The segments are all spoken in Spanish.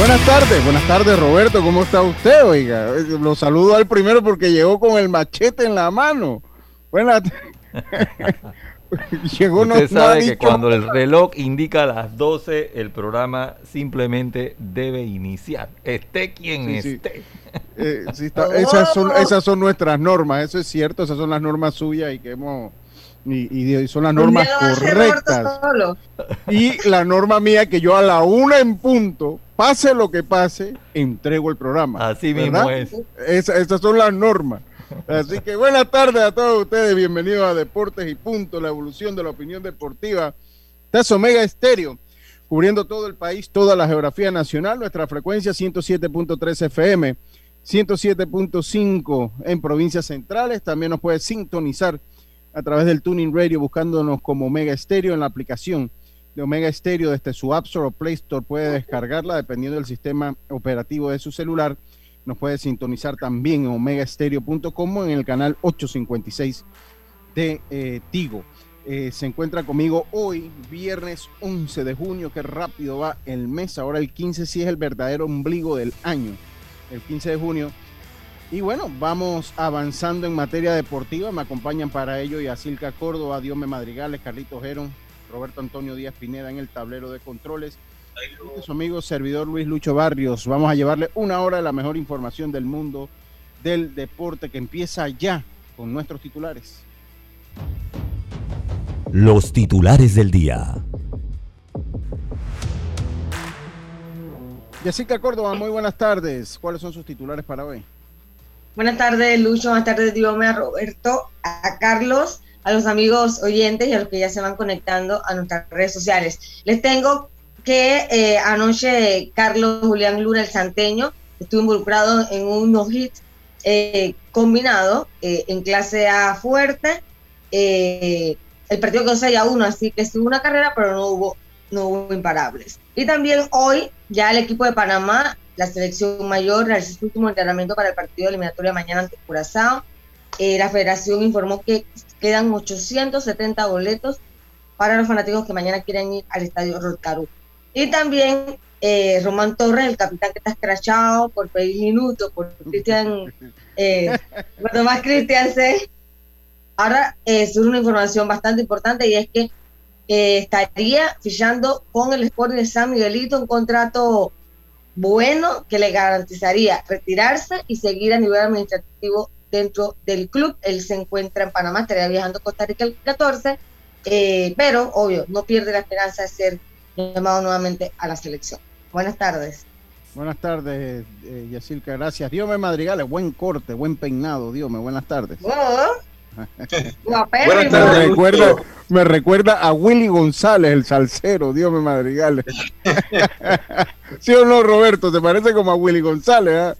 Buenas tardes, buenas tardes Roberto, ¿cómo está usted? Oiga, lo saludo al primero porque llegó con el machete en la mano. Buenas Llegó Usted sabe que cuando el reloj indica las 12, el programa simplemente debe iniciar. Esté quien esté. Eh, esas, son, esas son nuestras normas, eso es cierto, esas son las normas suyas y que hemos y, son las normas correctas. Y la norma mía que yo a la una en punto, pase lo que pase, entrego el programa. Así mismo es. esas son las normas. Así que buenas tardes a todos ustedes, bienvenidos a Deportes y Punto, la evolución de la opinión deportiva. Este es Omega Estéreo, cubriendo todo el país, toda la geografía nacional, nuestra frecuencia 107.3 FM, 107.5 en provincias centrales, también nos puede sintonizar a través del Tuning Radio buscándonos como Omega Stereo en la aplicación de Omega Stereo desde su App Store o Play Store. Puede descargarla dependiendo del sistema operativo de su celular. Nos puede sintonizar también en omegastereo.com en el canal 856 de eh, Tigo. Eh, se encuentra conmigo hoy, viernes 11 de junio, que rápido va el mes. Ahora el 15 sí es el verdadero ombligo del año. El 15 de junio y bueno, vamos avanzando en materia deportiva. Me acompañan para ello Yacilca Córdoba, Diome Madrigales, Carlitos Gerón, Roberto Antonio Díaz Pineda en el tablero de controles. Y su amigo servidor Luis Lucho Barrios. Vamos a llevarle una hora de la mejor información del mundo del deporte que empieza ya con nuestros titulares. Los titulares del día. Yacilca Córdoba, muy buenas tardes. ¿Cuáles son sus titulares para hoy? Buenas tardes, Lucho. Buenas tardes, Diome, a Roberto, a Carlos, a los amigos oyentes y a los que ya se van conectando a nuestras redes sociales. Les tengo que eh, anoche Carlos Julián Luna, el santeño, estuvo involucrado en un no-hit eh, combinado eh, en clase A fuerte. el partido quedó 6 a 1, así que estuvo una carrera, pero no hubo, no hubo imparables. Y también hoy ya el equipo de Panamá la selección mayor realizó su último entrenamiento para el partido eliminatorio mañana ante Curazao. Eh, la federación informó que quedan 870 boletos para los fanáticos que mañana quieren ir al estadio Rolcarú. Y también eh, Román Torres, el capitán que está escrachado por pedir minutos, por Cristian, eh, más Cristian C. Ahora es una información bastante importante y es que eh, estaría fichando con el Sporting de San Miguelito un contrato bueno que le garantizaría retirarse y seguir a nivel administrativo dentro del club. Él se encuentra en Panamá, estaría viajando a Costa Rica el 14, eh, pero obvio, no pierde la esperanza de ser llamado nuevamente a la selección. Buenas tardes. Buenas tardes, eh, Yacilca, gracias. Dios me madrigales, buen corte, buen peinado, Dios me, buenas tardes. Oh. me, recuerda, me recuerda a Willy González, el salsero, Dios me madrigales. ¿Sí o no, Roberto? ¿Te parece como a Willy González? Ah?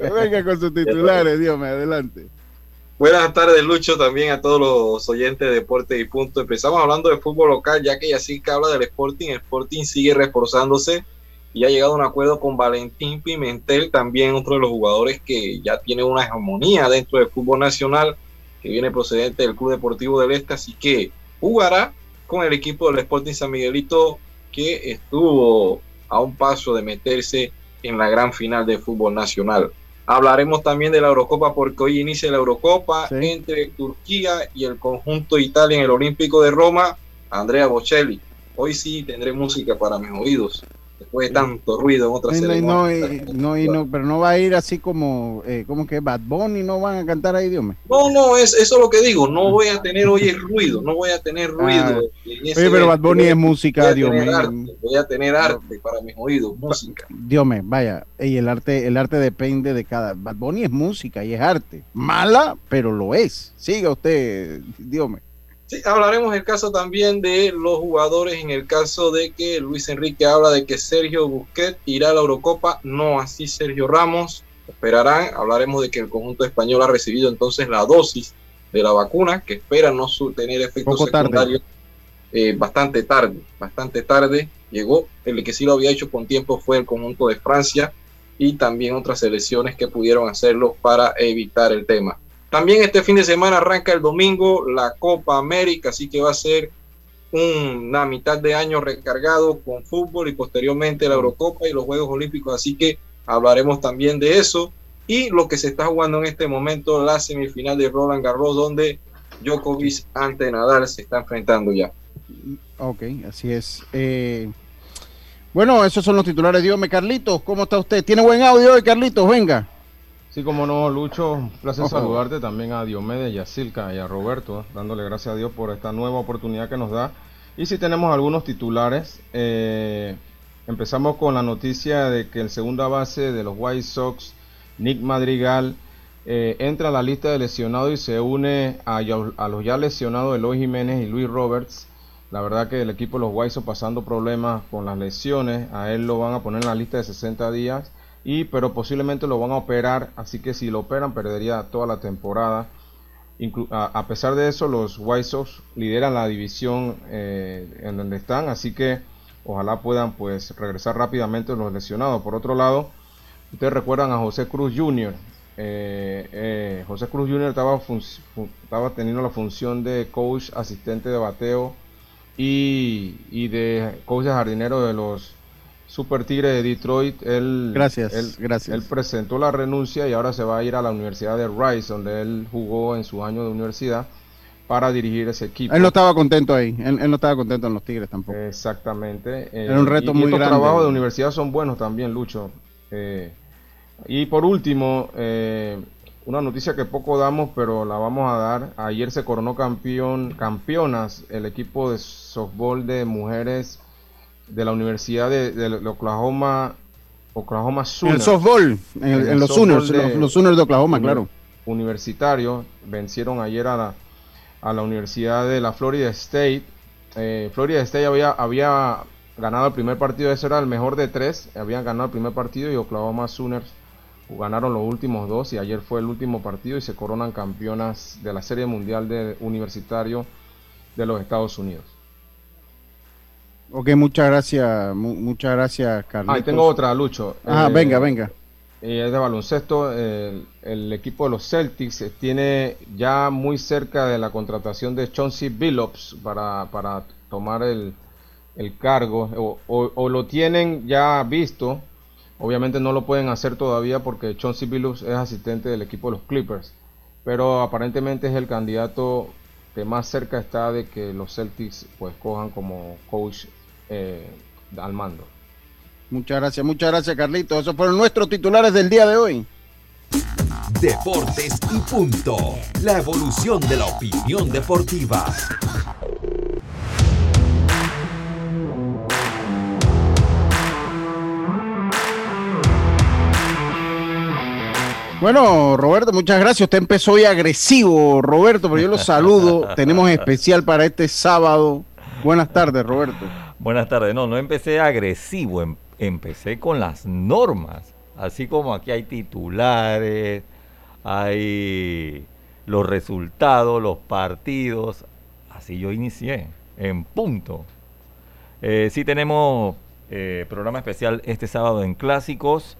Venga con sus titulares, Dios me adelante. Buenas tardes, Lucho, también a todos los oyentes de Deporte y Punto. Empezamos hablando de fútbol local, ya que ya sí que habla del Sporting. El Sporting sigue reforzándose y ha llegado a un acuerdo con Valentín Pimentel, también otro de los jugadores que ya tiene una hegemonía dentro del fútbol nacional, que viene procedente del Club Deportivo del Este, así que jugará con el equipo del Sporting San Miguelito, que estuvo a un paso de meterse en la gran final de fútbol nacional. Hablaremos también de la Eurocopa porque hoy inicia la Eurocopa entre Turquía y el conjunto Italia en el Olímpico de Roma. Andrea Bocelli hoy sí tendré música para mis oídos después de tanto ruido en otras no, no, no, no, pero no va a ir así como, eh, como que Bad Bunny no van a cantar ahí, Dios mío. No, no, es, eso es lo que digo, no voy a tener hoy el ruido, no voy a tener ah, ruido. oye, pero Bad Bunny es música, Dios mío. Voy a tener arte para mis oídos, música. Dios mío, vaya, y el arte, el arte depende de cada. Bad Bunny es música y es arte. Mala, pero lo es. Siga usted, Dios mío. Sí, hablaremos el caso también de los jugadores, en el caso de que Luis Enrique habla de que Sergio Busquets irá a la Eurocopa, no así Sergio Ramos, esperarán, hablaremos de que el conjunto español ha recibido entonces la dosis de la vacuna, que espera no tener efectos secundarios eh, bastante tarde, bastante tarde. Llegó, el que sí lo había hecho con tiempo fue el conjunto de Francia y también otras selecciones que pudieron hacerlo para evitar el tema. También este fin de semana arranca el domingo la Copa América, así que va a ser una mitad de año recargado con fútbol y posteriormente la Eurocopa y los Juegos Olímpicos, así que hablaremos también de eso y lo que se está jugando en este momento, la semifinal de Roland Garros, donde Djokovic ante Nadal se está enfrentando ya. Ok, así es. Eh, bueno, esos son los titulares. Dios Carlitos, ¿cómo está usted? ¿Tiene buen audio hoy, Carlitos? Venga. Sí, como no, Lucho, un placer saludarte también a Diomedes y a Silka y a Roberto, dándole gracias a Dios por esta nueva oportunidad que nos da. Y si tenemos algunos titulares, eh, empezamos con la noticia de que el segunda base de los White Sox, Nick Madrigal, eh, entra a la lista de lesionados y se une a, a, los ya lesionados Eloy Jiménez y Luis Roberts. La verdad que el equipo de los White Sox pasando problemas con las lesiones, a él lo van a poner en la lista de 60 días y pero posiblemente lo van a operar, así que si lo operan perdería toda la temporada. a, pesar de eso, los White Sox lideran la división eh, en donde están, así que ojalá puedan pues regresar rápidamente los lesionados. Por otro lado, ustedes recuerdan a José Cruz Jr. Eh, eh, José Cruz Jr. Estaba, teniendo la función de coach asistente de bateo y, y de coach de jardinero de los Super Tigre de Detroit, él, gracias, gracias. él presentó la renuncia y ahora se va a ir a la Universidad de Rice, donde él jugó en su año de universidad para dirigir ese equipo. Él no estaba contento ahí, él, no estaba contento en los Tigres tampoco. Exactamente. Era un reto muy grande. Los trabajos de universidad son buenos también, Lucho. Eh, y por último, eh, una noticia que poco damos, pero la vamos a dar. Ayer se coronó campeón, campeonas el equipo de softball de mujeres de la Universidad de, Oklahoma, Oklahoma Sooners. El softball, en, los Sooners, los, Sooners de Oklahoma, claro. Universitario, vencieron ayer a la, a la Universidad de la Florida State. Eh, Florida State había, había ganado el primer partido, ese era el mejor de tres, habían ganado el primer partido y Oklahoma Sooners ganaron los últimos dos y ayer fue el último partido y se coronan campeonas de la Serie Mundial de Universitario de los Estados Unidos. Ok, muchas gracias, muchas gracias, Carlos. Ahí tengo otra, Lucho. Ah, venga, venga. es de baloncesto. El, equipo de los Celtics tiene ya muy cerca de la contratación de Chauncey Billups para, para tomar el, cargo, o, lo tienen ya visto. Obviamente no lo pueden hacer todavía porque Chauncey Billups es asistente del equipo de los Clippers, pero aparentemente es el candidato que más cerca está de que los Celtics pues cojan como coach eh, al mando. Muchas gracias, muchas gracias Carlito. Esos fueron nuestros titulares del día de hoy. Deportes y punto. La evolución de la opinión deportiva. Bueno, Roberto, muchas gracias. Usted empezó hoy agresivo, Roberto, pero yo lo saludo. Tenemos especial para este sábado. Buenas tardes, Roberto. Buenas tardes. No, no empecé agresivo, em, empecé con las normas. Así como aquí hay titulares, hay los resultados, los partidos. Así yo inicié, en punto. Eh, sí tenemos eh, programa especial este sábado en clásicos.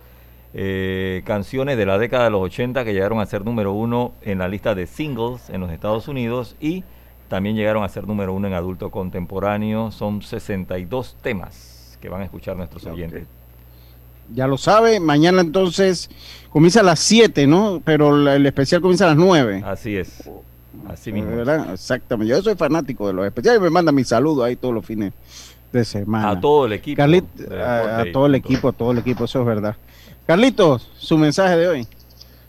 Eh, canciones de la década de los 80 que llegaron a ser número uno en la lista de singles en los Estados Unidos y también llegaron a ser número uno en adulto contemporáneo. Son 62 temas que van a escuchar nuestros oyentes. Ya lo sabe, mañana entonces comienza a las 7, ¿no? Pero el especial comienza a las 9. Así es. Así mismo. Exactamente. Yo soy fanático de los especiales. Me manda mi saludo ahí todos los fines de semana. A todo el equipo. Carlit, a, todo el equipo, a todo el equipo, eso es verdad. Carlitos, su mensaje de hoy.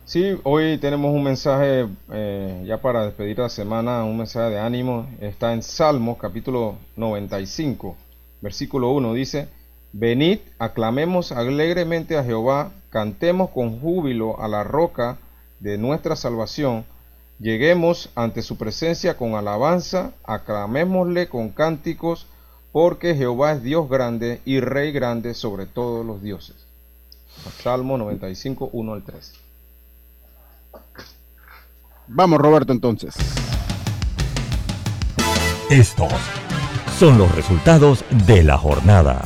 Sí, hoy tenemos un mensaje eh, ya para despedir la semana, un mensaje de ánimo. Está en Salmos capítulo 95, versículo 1. Dice, Venid, aclamemos alegremente a Jehová, cantemos con júbilo a la roca de nuestra salvación. Lleguemos ante su presencia con alabanza, aclamémosle con cánticos, porque Jehová es Dios grande y Rey grande sobre todos los dioses. Salmo 95, 1 al 3. Vamos, Roberto, entonces. Estos son los resultados de la jornada.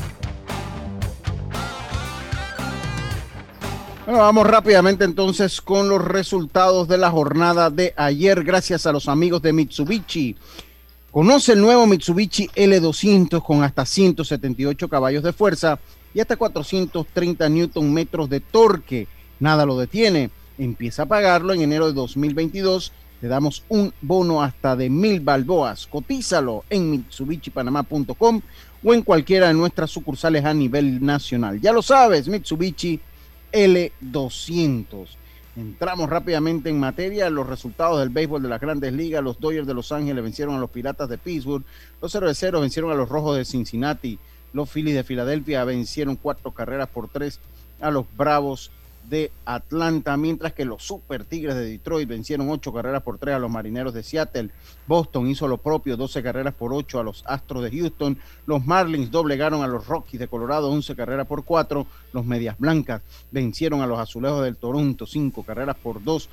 Bueno, vamos rápidamente entonces con los resultados de la jornada de ayer, gracias a los amigos de Mitsubishi. Conoce el nuevo Mitsubishi L200 con hasta 178 caballos de fuerza y hasta 430 newton metros de torque. Nada lo detiene. Empieza a pagarlo en enero de 2022. Te damos un bono hasta de mil balboas. Cotízalo en mitsubishipanamá.com o en cualquiera de nuestras sucursales a nivel nacional. Ya lo sabes, Mitsubishi L200. Entramos rápidamente en materia. Los resultados del béisbol de las grandes ligas. Los Dodgers de Los Ángeles vencieron a los Piratas de Pittsburgh. Los Cerveceros vencieron a los Rojos de Cincinnati. Los Phillies de Filadelfia vencieron cuatro carreras por tres a los Bravos de Atlanta, mientras que los Super Tigres de Detroit vencieron ocho carreras por tres a los Marineros de Seattle. Boston hizo lo propio, 12 carreras por ocho a los Astros de Houston. Los Marlins doblegaron a los Rockies de Colorado, 11 carreras por cuatro. Los Medias Blancas vencieron a los Azulejos del Toronto, cinco carreras por dos.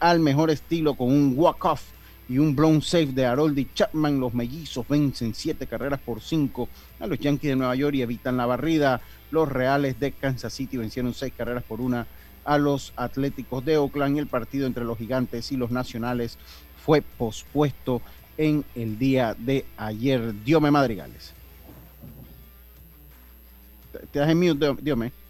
Al mejor estilo con un walk-off y un blown safe de Haroldi Chapman. Los mellizos vencen siete carreras por cinco a los Yankees de Nueva York y evitan la barrida. Los Reales de Kansas City vencieron seis carreras por una a los Atléticos de Oakland. El partido entre los Gigantes y los Nacionales fue pospuesto en el día de ayer. Diome Madrigales. Te das en mute, Diome.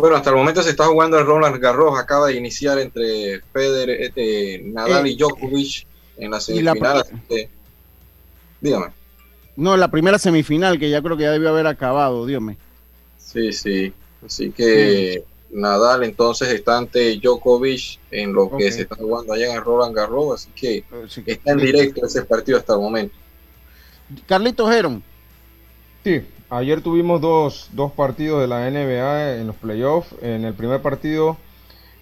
Bueno, hasta el momento se está jugando el Roland Garros. Acaba de iniciar entre Federer, este, Nadal y eh, Djokovic en la semifinal. dígame. No, la primera semifinal que ya creo que ya debió haber acabado, dígame. Sí, sí. Así que Nadal entonces está ante Djokovic en lo que se está jugando allá en Roland Garros. Así que está en directo ese partido hasta el momento. Carlitos Heron. Sí, Ayer tuvimos dos, dos, partidos de la NBA en los playoffs. En el primer partido,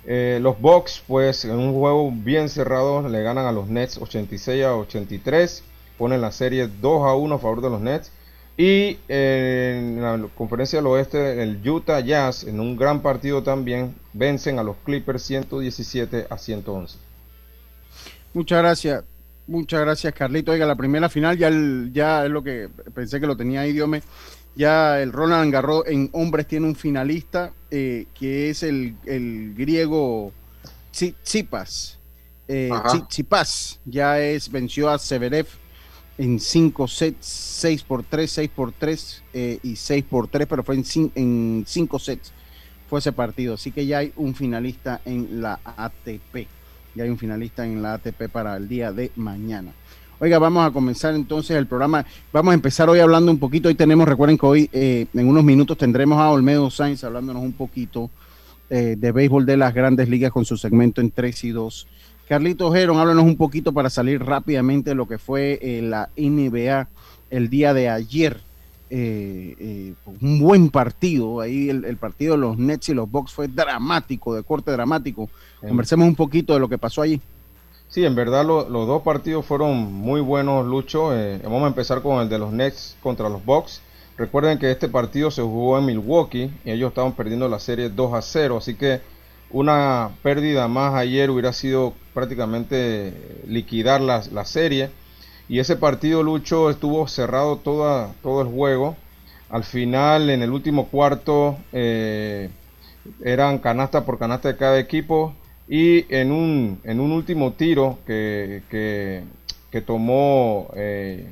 eh, los Bucks, pues en un juego bien cerrado, le ganan a los Nets 86 a 83. Ponen la serie 2 a 1 a favor de los Nets. Y en la conferencia del oeste, el Utah Jazz, en un gran partido también, vencen a los Clippers 117 a 111. Muchas gracias. Muchas gracias, Carlito. Oiga, la primera final ya, ya es lo que pensé que lo tenía ahí, Diome. Ya el Ronald Garros en hombres tiene un finalista eh, que es el, griego Tsipas. Eh, Tsipas ya es, venció a Severev en 5 sets, 6 por 3, 6 por 3 eh, y 6 por 3, pero fue en 5 sets fue ese partido. Así que ya hay un finalista en la ATP. Ya hay un finalista en la ATP para el día de mañana. Oiga, vamos a comenzar entonces el programa. Vamos a empezar hoy hablando un poquito. Hoy tenemos, recuerden que hoy eh, en unos minutos tendremos a Olmedo Sainz hablándonos un poquito eh, de béisbol de las grandes ligas con su segmento en 3 y 2. Carlito Geron, háblanos un poquito para salir rápidamente de lo que fue eh, la NBA el día de ayer. Un buen partido. Ahí el, partido de los Nets y los Bucks fue dramático, de corte dramático. Conversemos un poquito de lo que pasó allí. Sí, en verdad los dos partidos fueron muy buenos, Lucho. Eh, vamos a empezar con el de los Nets contra los Bucks. Recuerden que este partido se jugó en Milwaukee y ellos estaban perdiendo la serie 2 a 0, así que una pérdida más ayer hubiera sido prácticamente liquidar la, serie. Y ese partido, Lucho, estuvo cerrado toda, todo el juego. Al final, en el último cuarto, eh, eran canasta por canasta de cada equipo. Y en un, en un último tiro que, que, tomó eh,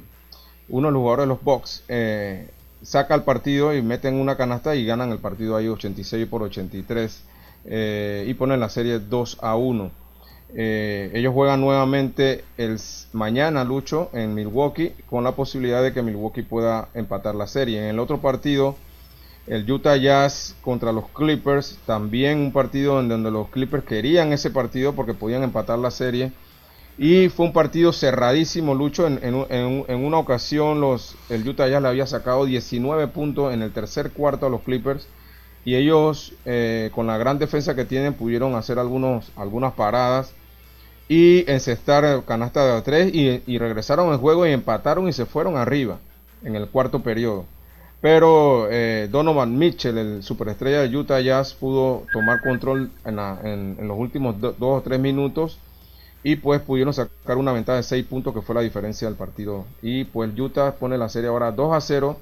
uno de los jugadores de los Bucks, eh, saca el partido y meten una canasta y ganan el partido ahí 86 por 83 eh, y ponen la serie 2 a 1. Eh, ellos juegan nuevamente el mañana, Lucho, en Milwaukee, con la posibilidad de que Milwaukee pueda empatar la serie. En el otro partido, el Utah Jazz contra los Clippers, también un partido en donde los Clippers querían ese partido porque podían empatar la serie. Y fue un partido cerradísimo, Lucho. En, una ocasión el Utah Jazz le había sacado 19 puntos en el tercer cuarto a los Clippers. Y ellos, eh, con la gran defensa que tienen, pudieron hacer algunos, algunas paradas y encestar canasta de 3 y, regresaron al juego y empataron y se fueron arriba en el cuarto periodo. Pero eh, Donovan Mitchell, el superestrella de Utah Jazz, pudo tomar control en, los últimos 2 o 3 minutos y pues pudieron sacar una ventaja de 6 puntos que fue la diferencia del partido. Y pues Utah pone la serie ahora 2 a 0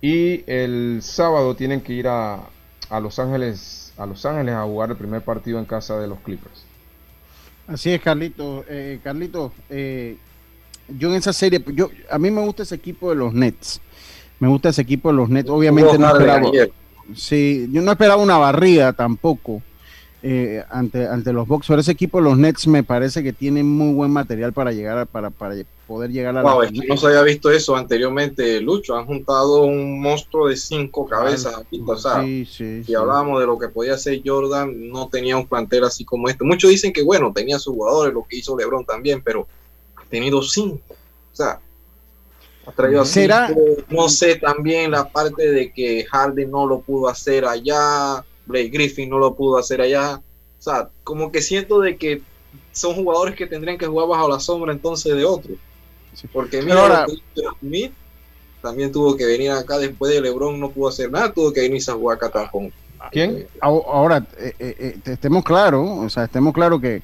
y el sábado tienen que ir a, a Los Ángeles a Los Ángeles a jugar el primer partido en casa de los Clippers. Así es, Carlito. Eh, Carlito, eh, yo en esa serie, yo a mí me gusta ese equipo de los Nets. Me gusta ese equipo de los Nets. Obviamente no esperaba. Sí, yo no esperaba una barrida tampoco eh, ante, ante los. Pero ese equipo los Nets me parece que tiene muy buen material para llegar a, para, para poder llegar a la. Es que no se había visto eso anteriormente, Lucho. Han juntado un monstruo de cinco cabezas. sí, sí, si hablábamos de lo que podía hacer Jordan, no tenía un plantel así como este. Muchos dicen que, bueno, tenía sus jugadores, lo que hizo LeBron también, pero ha tenido cinco. O sea, ha traído ¿Será? No sé también la parte de que Harden no lo pudo hacer allá, Blake Griffin no lo pudo hacer allá. O sea, como que siento de que son jugadores que tendrían que jugar bajo la sombra entonces de otros. Porque mira, Smith también tuvo que venir acá después de LeBron, no pudo hacer nada, tuvo que venir a jugar acá tampoco. ¿Quién? Ahora, eh, eh, eh, estemos claros, o sea, estemos claros que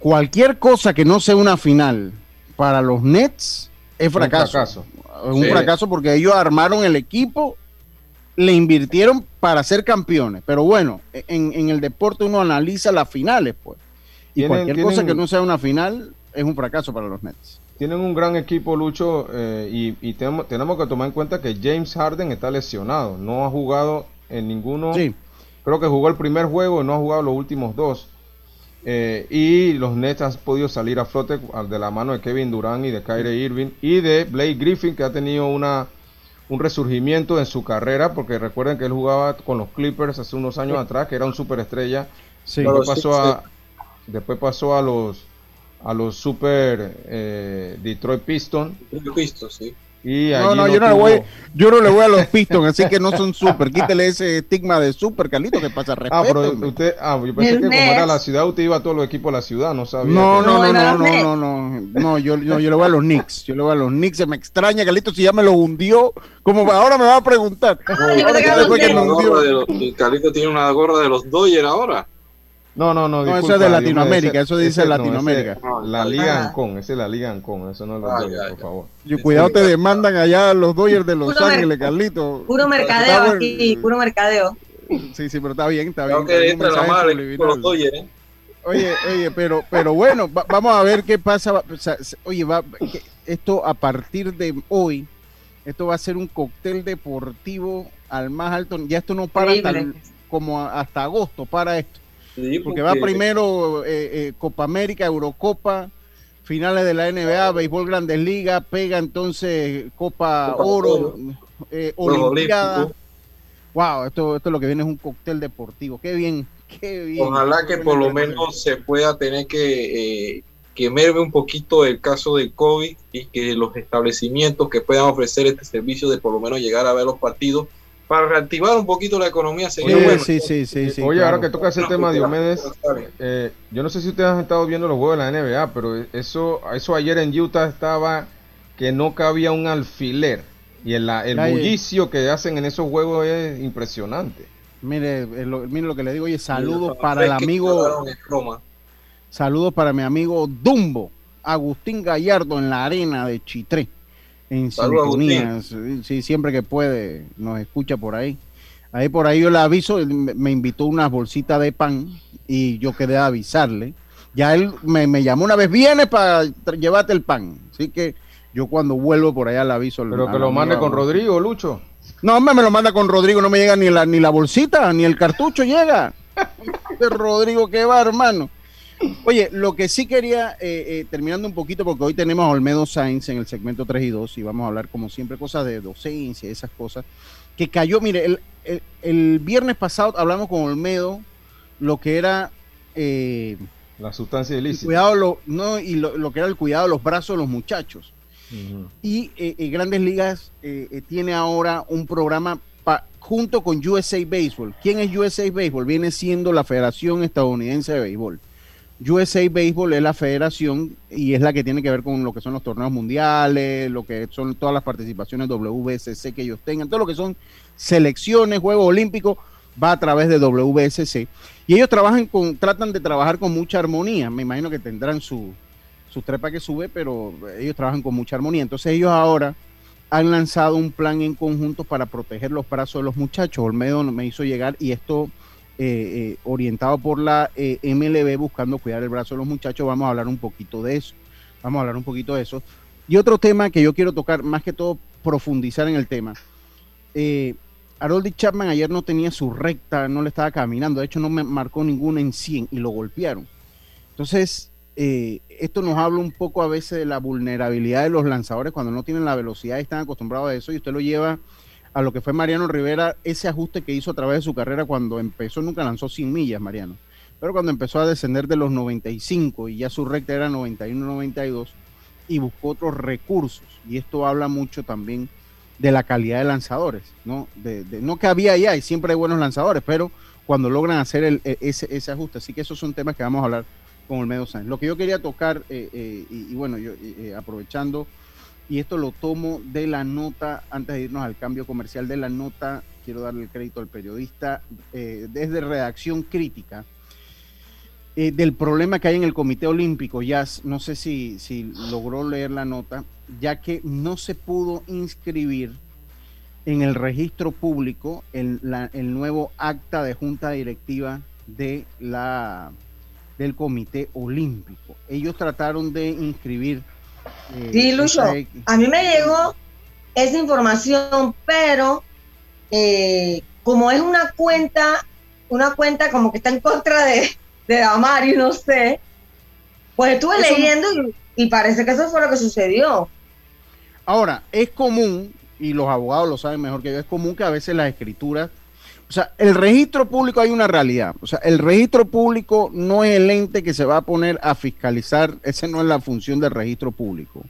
cualquier cosa que no sea una final para los Nets es fracaso. Un fracaso, un fracaso porque ellos armaron el equipo, le invirtieron para ser campeones. Pero bueno, en, en el deporte uno analiza las finales, pues. Y cualquier cosa que no sea una final es un fracaso para los Nets. Tienen un gran equipo, Lucho, eh, y, tenemos, tenemos, que tomar en cuenta que James Harden está lesionado. No ha jugado en ninguno. Sí. Creo que jugó el primer juego y no ha jugado los últimos dos. Eh, y los Nets han podido salir a flote de la mano de Kevin Durant y de Kyrie Irving y de Blake Griffin, que ha tenido una, un resurgimiento en su carrera, porque recuerden que él jugaba con los Clippers hace unos años atrás, que era un superestrella. Sí. Después, pasó a, después pasó a los a los Super eh, Detroit Pistons. Pistons, sí. Y no, no, yo no, le voy, yo no le voy a los Pistons, así que no son super. Quítele ese estigma de super, Carlito, que pasa respeto. Ah, pero usted, ah, yo pensé que como era la ciudad, usted iba a todos los equipos de la ciudad, no sabía. No, no, no, no, no, no, no, yo, yo, yo le voy a los Knicks, yo le voy a los Knicks, se me extraña, Carlito, si ya me lo hundió, como ahora me va a preguntar. Carlito tiene una gorra de los Dodgers ahora. No, no, no. eso es de Latinoamérica, eso dice Latinoamérica. la Liga Ancon, ese es la Liga Ancon, eso no es la Liga, por favor. cuidado, te demandan allá los Dodgers de Los Ángeles, Carlito. Puro mercadeo aquí, puro mercadeo. Sí, sí, pero está bien, está bien. Que entra la madre los Dodgers, ¿eh? Oye, oye, pero, pero bueno, vamos a ver qué pasa. oye, va, esto a partir de hoy, esto va a ser un cóctel deportivo al más alto. Ya esto no para hasta, como hasta agosto, para esto porque, va primero eh, eh, Copa América, Eurocopa, finales de la NBA, Béisbol Grandes Ligas, pega entonces Copa, Oro, eh, Olimpiada. Wow, esto, esto lo que viene es un cóctel deportivo. Qué bien, qué bien. Ojalá que por lo menos se pueda tener que, que merme un poquito el caso del COVID y que los establecimientos que puedan ofrecer este servicio de por lo menos llegar a ver los partidos para reactivar un poquito la economía sería bueno. Sí, sí, sí, sí, Oye, ahora que toca ese tema, Diomedes, eh, yo no sé si ustedes han estado viendo los juegos de la NBA, pero eso, eso ayer en Utah estaba que no cabía un alfiler. Y el, el bullicio que hacen en esos juegos es impresionante. Mire, lo, mire lo que le digo, oye, saludos para el amigo. Saludos para mi amigo Dumbo, Agustín Gallardo en la arena de Chitré en sintonía. Sí, siempre que puede nos escucha por ahí. Ahí por ahí yo le aviso, me invitó unas bolsitas de pan y yo quedé a avisarle. Ya él me, llamó una vez, viene para llevarte el pan. Así que yo cuando vuelvo por allá le aviso. Pero que lo mande con Rodrigo, Lucho. No, me, me lo manda con Rodrigo, no me llega ni la, ni la bolsita, ni el cartucho llega. de Rodrigo, ¿qué va, hermano? Oye, lo que sí quería, eh, eh, terminando un poquito, porque hoy tenemos a Olmedo Sainz en el segmento 3 y 2 y vamos a hablar como siempre cosas de docencia, esas cosas, que cayó, mire, el, el, viernes pasado hablamos con Olmedo lo que era... Eh, la sustancia ilícita. Cuidado, lo, no, y lo, que era el cuidado de los brazos de los muchachos. Y Grandes Ligas tiene ahora un programa junto con USA Baseball. ¿Quién es USA Baseball? Viene siendo la Federación Estadounidense de Béisbol. USA Baseball es la federación y es la que tiene que ver con lo que son los torneos mundiales, lo que son todas las participaciones WBSC que ellos tengan, todo lo que son selecciones, Juegos Olímpicos, va a través de WBSC. Y ellos trabajan con, tratan de trabajar con mucha armonía. Me imagino que tendrán su, su trepa que sube, pero ellos trabajan con mucha armonía. Entonces ellos ahora han lanzado un plan en conjunto para proteger los brazos de los muchachos. Olmedo me hizo llegar y esto eh, eh, orientado por la eh, MLB buscando cuidar el brazo de los muchachos. Vamos a hablar un poquito de eso. Vamos a hablar un poquito de eso. Y otro tema que yo quiero tocar, más que todo profundizar en el tema. Eh, Haroldy Chapman ayer no tenía su recta, no le estaba caminando. De hecho, no me marcó ninguna en 100 y lo golpearon. Entonces, esto nos habla un poco a veces de la vulnerabilidad de los lanzadores cuando no tienen la velocidad y están acostumbrados a eso y usted lo lleva a lo que fue Mariano Rivera, ese ajuste que hizo a través de su carrera cuando empezó, nunca lanzó 100 millas, Mariano, pero cuando empezó a descender de los 95 y ya su recta era 91-92 y buscó otros recursos, y esto habla mucho también de la calidad de lanzadores, ¿no? De, no que había y siempre hay buenos lanzadores, pero cuando logran hacer el, e, ese, ese, ajuste. Así que esos son temas que vamos a hablar con el Medio Sáenz. Lo que yo quería tocar, eh, eh, y, bueno, yo eh, aprovechando y esto lo tomo de la nota, antes de irnos al cambio comercial de la nota, quiero darle el crédito al periodista, eh, desde redacción crítica, eh, del problema que hay en el Comité Olímpico, ya no sé si, si logró leer la nota, ya que no se pudo inscribir en el registro público el, el nuevo acta de junta directiva de la, del Comité Olímpico. Ellos trataron de inscribir Sí, Lucho, a mí me llegó esa información, pero eh, como es una cuenta, una cuenta como que está en contra de, de Amari, no sé, pues estuve leyendo y, parece que eso fue lo que sucedió. Ahora, es común, y los abogados lo saben mejor que yo, es común que a veces las escrituras o sea, el registro público hay una realidad. O sea, el registro público no es el ente que se va a poner a fiscalizar. Esa no es la función del registro público.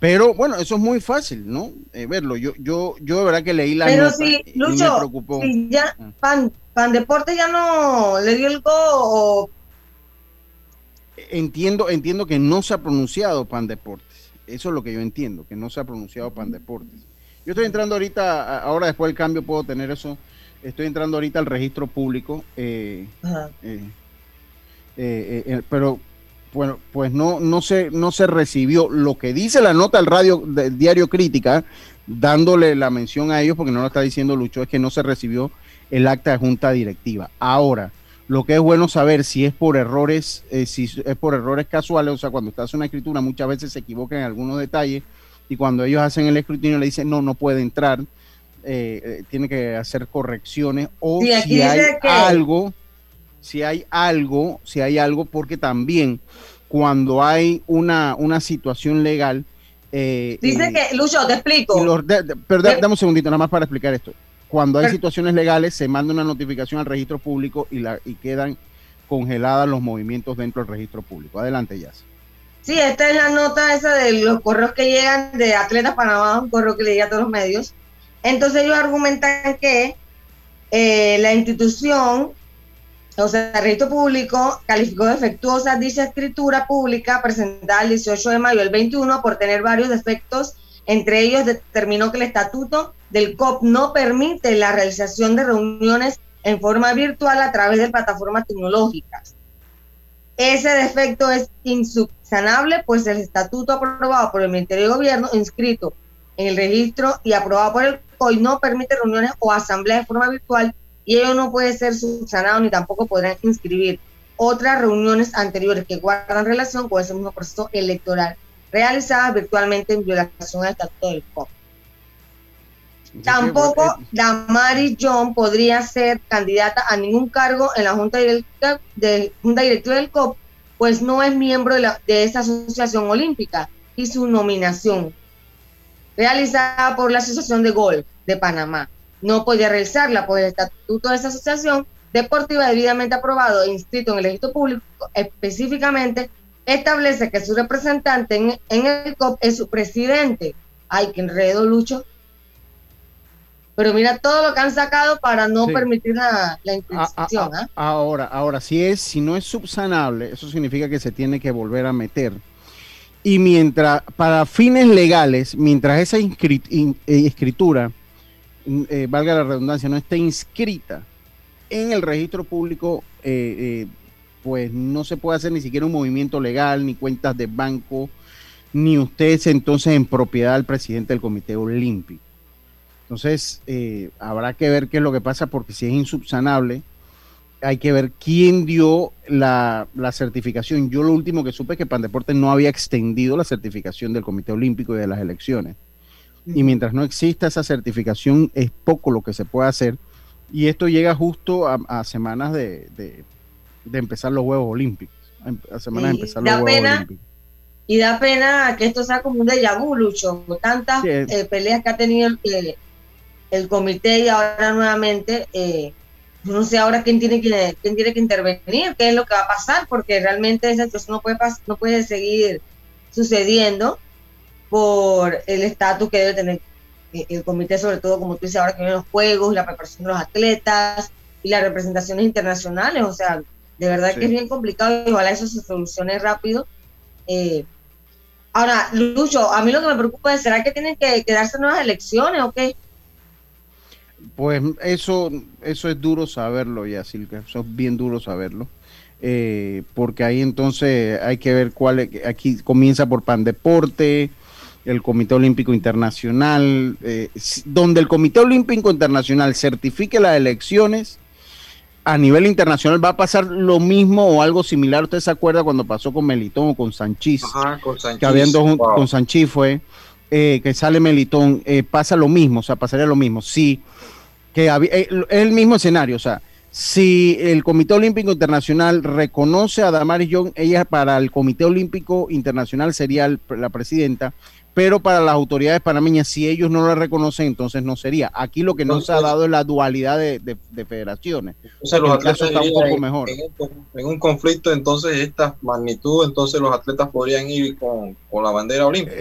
Pero bueno, eso es muy fácil, ¿no? Eh, verlo. Yo, yo, yo de verdad que leí la Pero si, Lucho, me preocupó. ya ah. Pan, Pan Deporte ya no le dio el go. Entiendo, entiendo que no se ha pronunciado Pan Deportes. Eso es lo que yo entiendo, que no se ha pronunciado Pan Deportes. Yo estoy entrando ahorita, ahora después del cambio puedo tener eso Estoy entrando ahorita al registro público, eh, eh, eh, pero bueno, pues no, no, se, no se recibió lo que dice la nota del radio del diario Crítica, dándole la mención a ellos, porque no lo está diciendo Lucho, es que no se recibió el acta de junta directiva. Ahora, lo que es bueno saber si es por errores, si es por errores casuales, o sea, cuando usted hace una escritura muchas veces se equivoca en algunos detalles y cuando ellos hacen el escrutinio le dicen no, no puede entrar eh, eh, tiene que hacer correcciones o si hay algo, si hay algo, si hay algo, porque también cuando hay una, una situación legal... Eh, dice que, Lucho, te explico. pero dame un segundito nada más para explicar esto. Cuando hay situaciones legales, se manda una notificación al registro público y, la, y quedan congeladas los movimientos dentro del registro público. Adelante, ya Sí, esta es la nota esa de los correos que llegan de Atletas Panamá, un correo que le llega a todos los medios, entonces ellos argumentan que eh, la institución, o sea, el registro público, calificó defectuosa dicha escritura pública presentada el 18 de mayo del 21 por tener varios defectos. Entre ellos determinó que el estatuto del COP no permite la realización de reuniones en forma virtual a través de plataformas tecnológicas. Ese defecto es insubsanable, pues el estatuto aprobado por el Ministerio de Gobierno, inscrito el registro y aprobado por el COI no permite reuniones o asambleas de forma virtual y ello no puede ser subsanado ni tampoco podrán inscribir otras reuniones anteriores que guardan relación con ese mismo proceso electoral realizadas virtualmente en violación al estatuto del COP. Tampoco Damari John podría ser candidata a ningún cargo en la Junta Directiva, de, junta directiva del COP pues no es miembro de, la, de esta asociación olímpica y su nominación, realizada por la Asociación de Golf de Panamá, no podía realizarla por el estatuto de esa asociación deportiva debidamente aprobado e inscrito en el registro público, específicamente establece que su representante en, el COP es su presidente. Ay, qué enredo, Lucho. Pero mira todo lo que han sacado para no permitir la, la inscripción. ¿ah? Ahora, ahora, si es, si no es subsanable, eso significa que se tiene que volver a meter. Y mientras, para fines legales, mientras esa eh, escritura, eh, valga la redundancia, no esté inscrita en el registro público, eh, pues no se puede hacer ni siquiera un movimiento legal, ni cuentas de banco, ni usted es entonces en propiedad del presidente del Comité Olímpico. Entonces, habrá que ver qué es lo que pasa, porque si es insubsanable, hay que ver quién dio la, certificación. Yo lo último que supe es que Pandeporte no había extendido la certificación del Comité Olímpico y de las elecciones. Y mientras no exista esa certificación, es poco lo que se puede hacer. Y esto llega justo a, semanas de, de empezar los Juegos Olímpicos. A semanas de empezar los Juegos Olímpicos. Y da pena que esto sea como un déjà vu, Lucho. Tantas eh, peleas que ha tenido el, el, comité y ahora nuevamente, eh, no sé ahora quién tiene que quién tiene que intervenir, qué es lo que va a pasar, porque realmente esa situación no puede, no puede seguir sucediendo por el estatus que debe tener el comité, sobre todo, como tú dices, ahora que vienen los juegos, la preparación de los atletas y las representaciones internacionales. O sea, de verdad que es bien complicado y ojalá eso se solucione rápido. Eh, ahora, Lucho, a mí lo que me preocupa es, ¿será que tienen que quedarse nuevas elecciones o qué? Pues eso, eso es duro saberlo, ya, Silvia, eso es bien duro saberlo. Eh, porque ahí entonces hay que ver cuál, aquí comienza por Pandeporte, el Comité Olímpico Internacional, eh, donde el Comité Olímpico Internacional certifique las elecciones, a nivel internacional va a pasar lo mismo o algo similar. ¿Usted se acuerda cuando pasó con Melitón o con Sanchís? con Que habían dos, con Sanchís fue, eh, que sale Melitón, eh, pasa lo mismo, o sea, pasaría lo mismo. Sí, que eh, es el mismo escenario, o sea, si el Comité Olímpico Internacional reconoce a Damaris Young, ella para el Comité Olímpico Internacional sería la presidenta, pero para las autoridades panameñas, si ellos no lo reconocen, entonces no sería. Aquí lo que no se ha dado es la dualidad de, federaciones. Entonces los atletas está un poco mejor. En, un conflicto, entonces, esta magnitud, entonces los atletas podrían ir con, la bandera olímpica.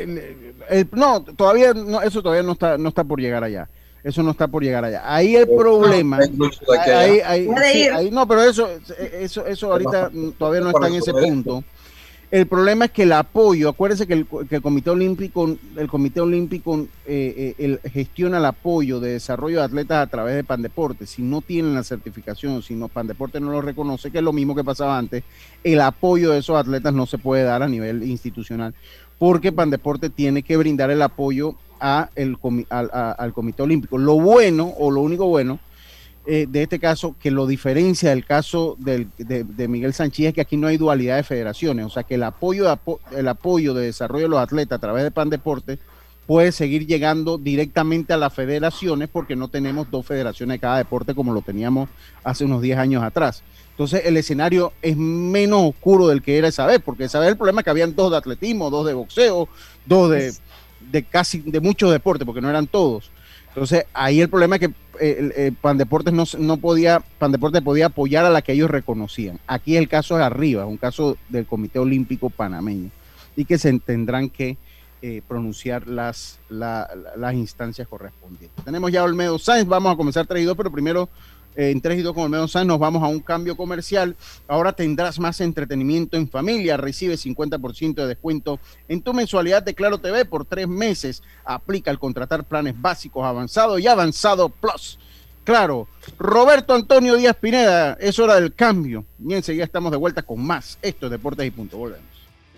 no, todavía no, eso todavía no está, no está por llegar allá. Eso no está por llegar allá. Ahí el problema. no, pero eso, eso, eso ahorita todavía no está en ese punto. El problema es que el apoyo, acuérdense que el, Comité Olímpico, el Comité Olímpico eh, eh, gestiona el apoyo de desarrollo de atletas a través de Pandeporte. Si no tienen la certificación, si no Pandeporte no lo reconoce, que es lo mismo que pasaba antes, el apoyo de esos atletas no se puede dar a nivel institucional, porque Pandeporte tiene que brindar el apoyo a el, al Comité Olímpico. Lo bueno, o lo único bueno, eh, de este caso que lo diferencia del caso de, Miguel Sánchez es que aquí no hay dualidad de federaciones, o sea que el apoyo de, el apoyo de desarrollo de los atletas a través de Pan Deporte puede seguir llegando directamente a las federaciones porque no tenemos dos federaciones de cada deporte como lo teníamos hace unos 10 años atrás. Entonces el escenario es menos oscuro del que era esa vez, porque esa vez el problema es que habían dos de atletismo, dos de boxeo, dos de, de casi de muchos deportes, porque no eran todos. Entonces, ahí el problema es que eh, el, Pandeportes no, no podía, Pandeportes podía apoyar a la que ellos reconocían. Aquí el caso es arriba, un caso del Comité Olímpico Panameño, y que se tendrán que eh, pronunciar las, las instancias correspondientes. Tenemos ya Olmedo Sáenz, vamos a comenzar traído, pero primero en 3 y 2 con Olmedo Sáenz nos vamos a un cambio comercial. Ahora tendrás más entretenimiento en familia. Recibe 50% de descuento en tu mensualidad de Claro TV por tres meses. Aplica al contratar planes básicos avanzado y avanzado plus. Claro, Roberto Antonio Díaz Pineda, es hora del cambio. Y enseguida estamos de vuelta con más. Esto es Deportes y Punto. Volvemos.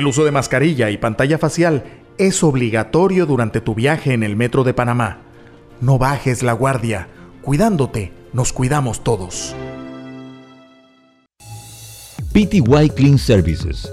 El uso de mascarilla y pantalla facial es obligatorio durante tu viaje en el metro de Panamá. No bajes la guardia. Cuidándote, nos cuidamos todos. PTY Clean Services,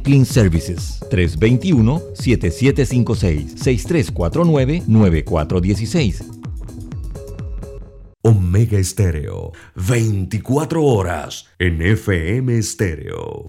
Clean Services 321-7756-6349-9416. Omega Estéreo, 24 horas en FM Estéreo.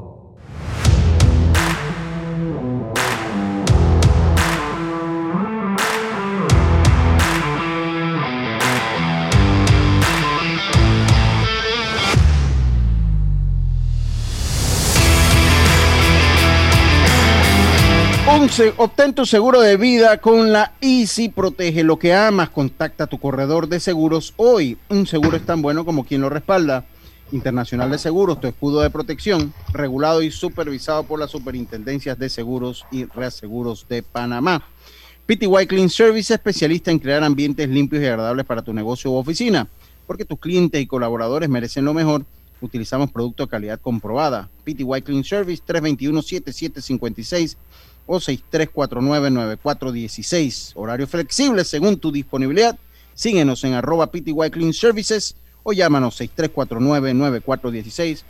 Obtén tu seguro de vida con la Easy Protege lo que amas. Contacta a tu corredor de seguros hoy. Un seguro es tan bueno como quien lo respalda. Internacional de Seguros, tu escudo de protección, regulado y supervisado por las superintendencias de seguros y reaseguros de Panamá. PTY Clean Service, especialista en crear ambientes limpios y agradables para tu negocio u oficina. Porque tus clientes y colaboradores merecen lo mejor, utilizamos productos de calidad comprobada. PTY Clean Service 321-7756 o 6349-9416. Horario flexible según tu disponibilidad. Síguenos en arroba PTY Clean Services o llámanos 6349-9416.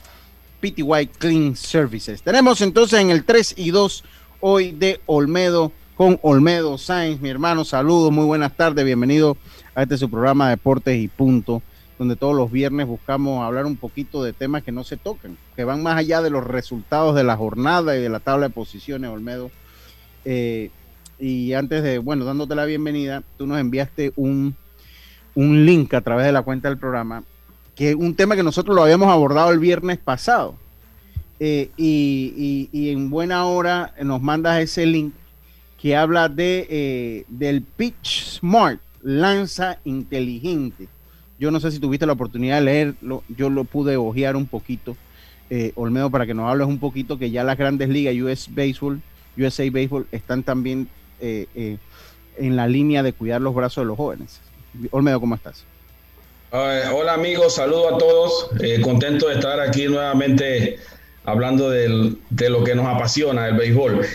PTY Clean Services. Tenemos entonces en el 3 y 2 hoy de Olmedo con Olmedo Sainz. Mi hermano, saludos, muy buenas tardes, bienvenido a este su programa Deportes y Punto, donde todos los viernes buscamos hablar un poquito de temas que no se tocan, que van más allá de los resultados de la jornada y de la tabla de posiciones, Olmedo. Eh, y antes de, bueno, dándote la bienvenida, tú nos enviaste un, un link a través de la cuenta del programa, que es un tema que nosotros lo habíamos abordado el viernes pasado. Eh, y, en buena hora nos mandas ese link que habla de eh, del Pitch Smart, lanza inteligente. Yo no sé si tuviste la oportunidad de leerlo, yo lo pude ojear un poquito, Olmedo, para que nos hables un poquito que ya las grandes ligas, US Baseball, USA Baseball están también eh, eh, en la línea de cuidar los brazos de los jóvenes. Olmedo, ¿cómo estás? hola amigos, saludo a todos. Eh, contento de estar aquí nuevamente hablando de lo que nos apasiona, el béisbol.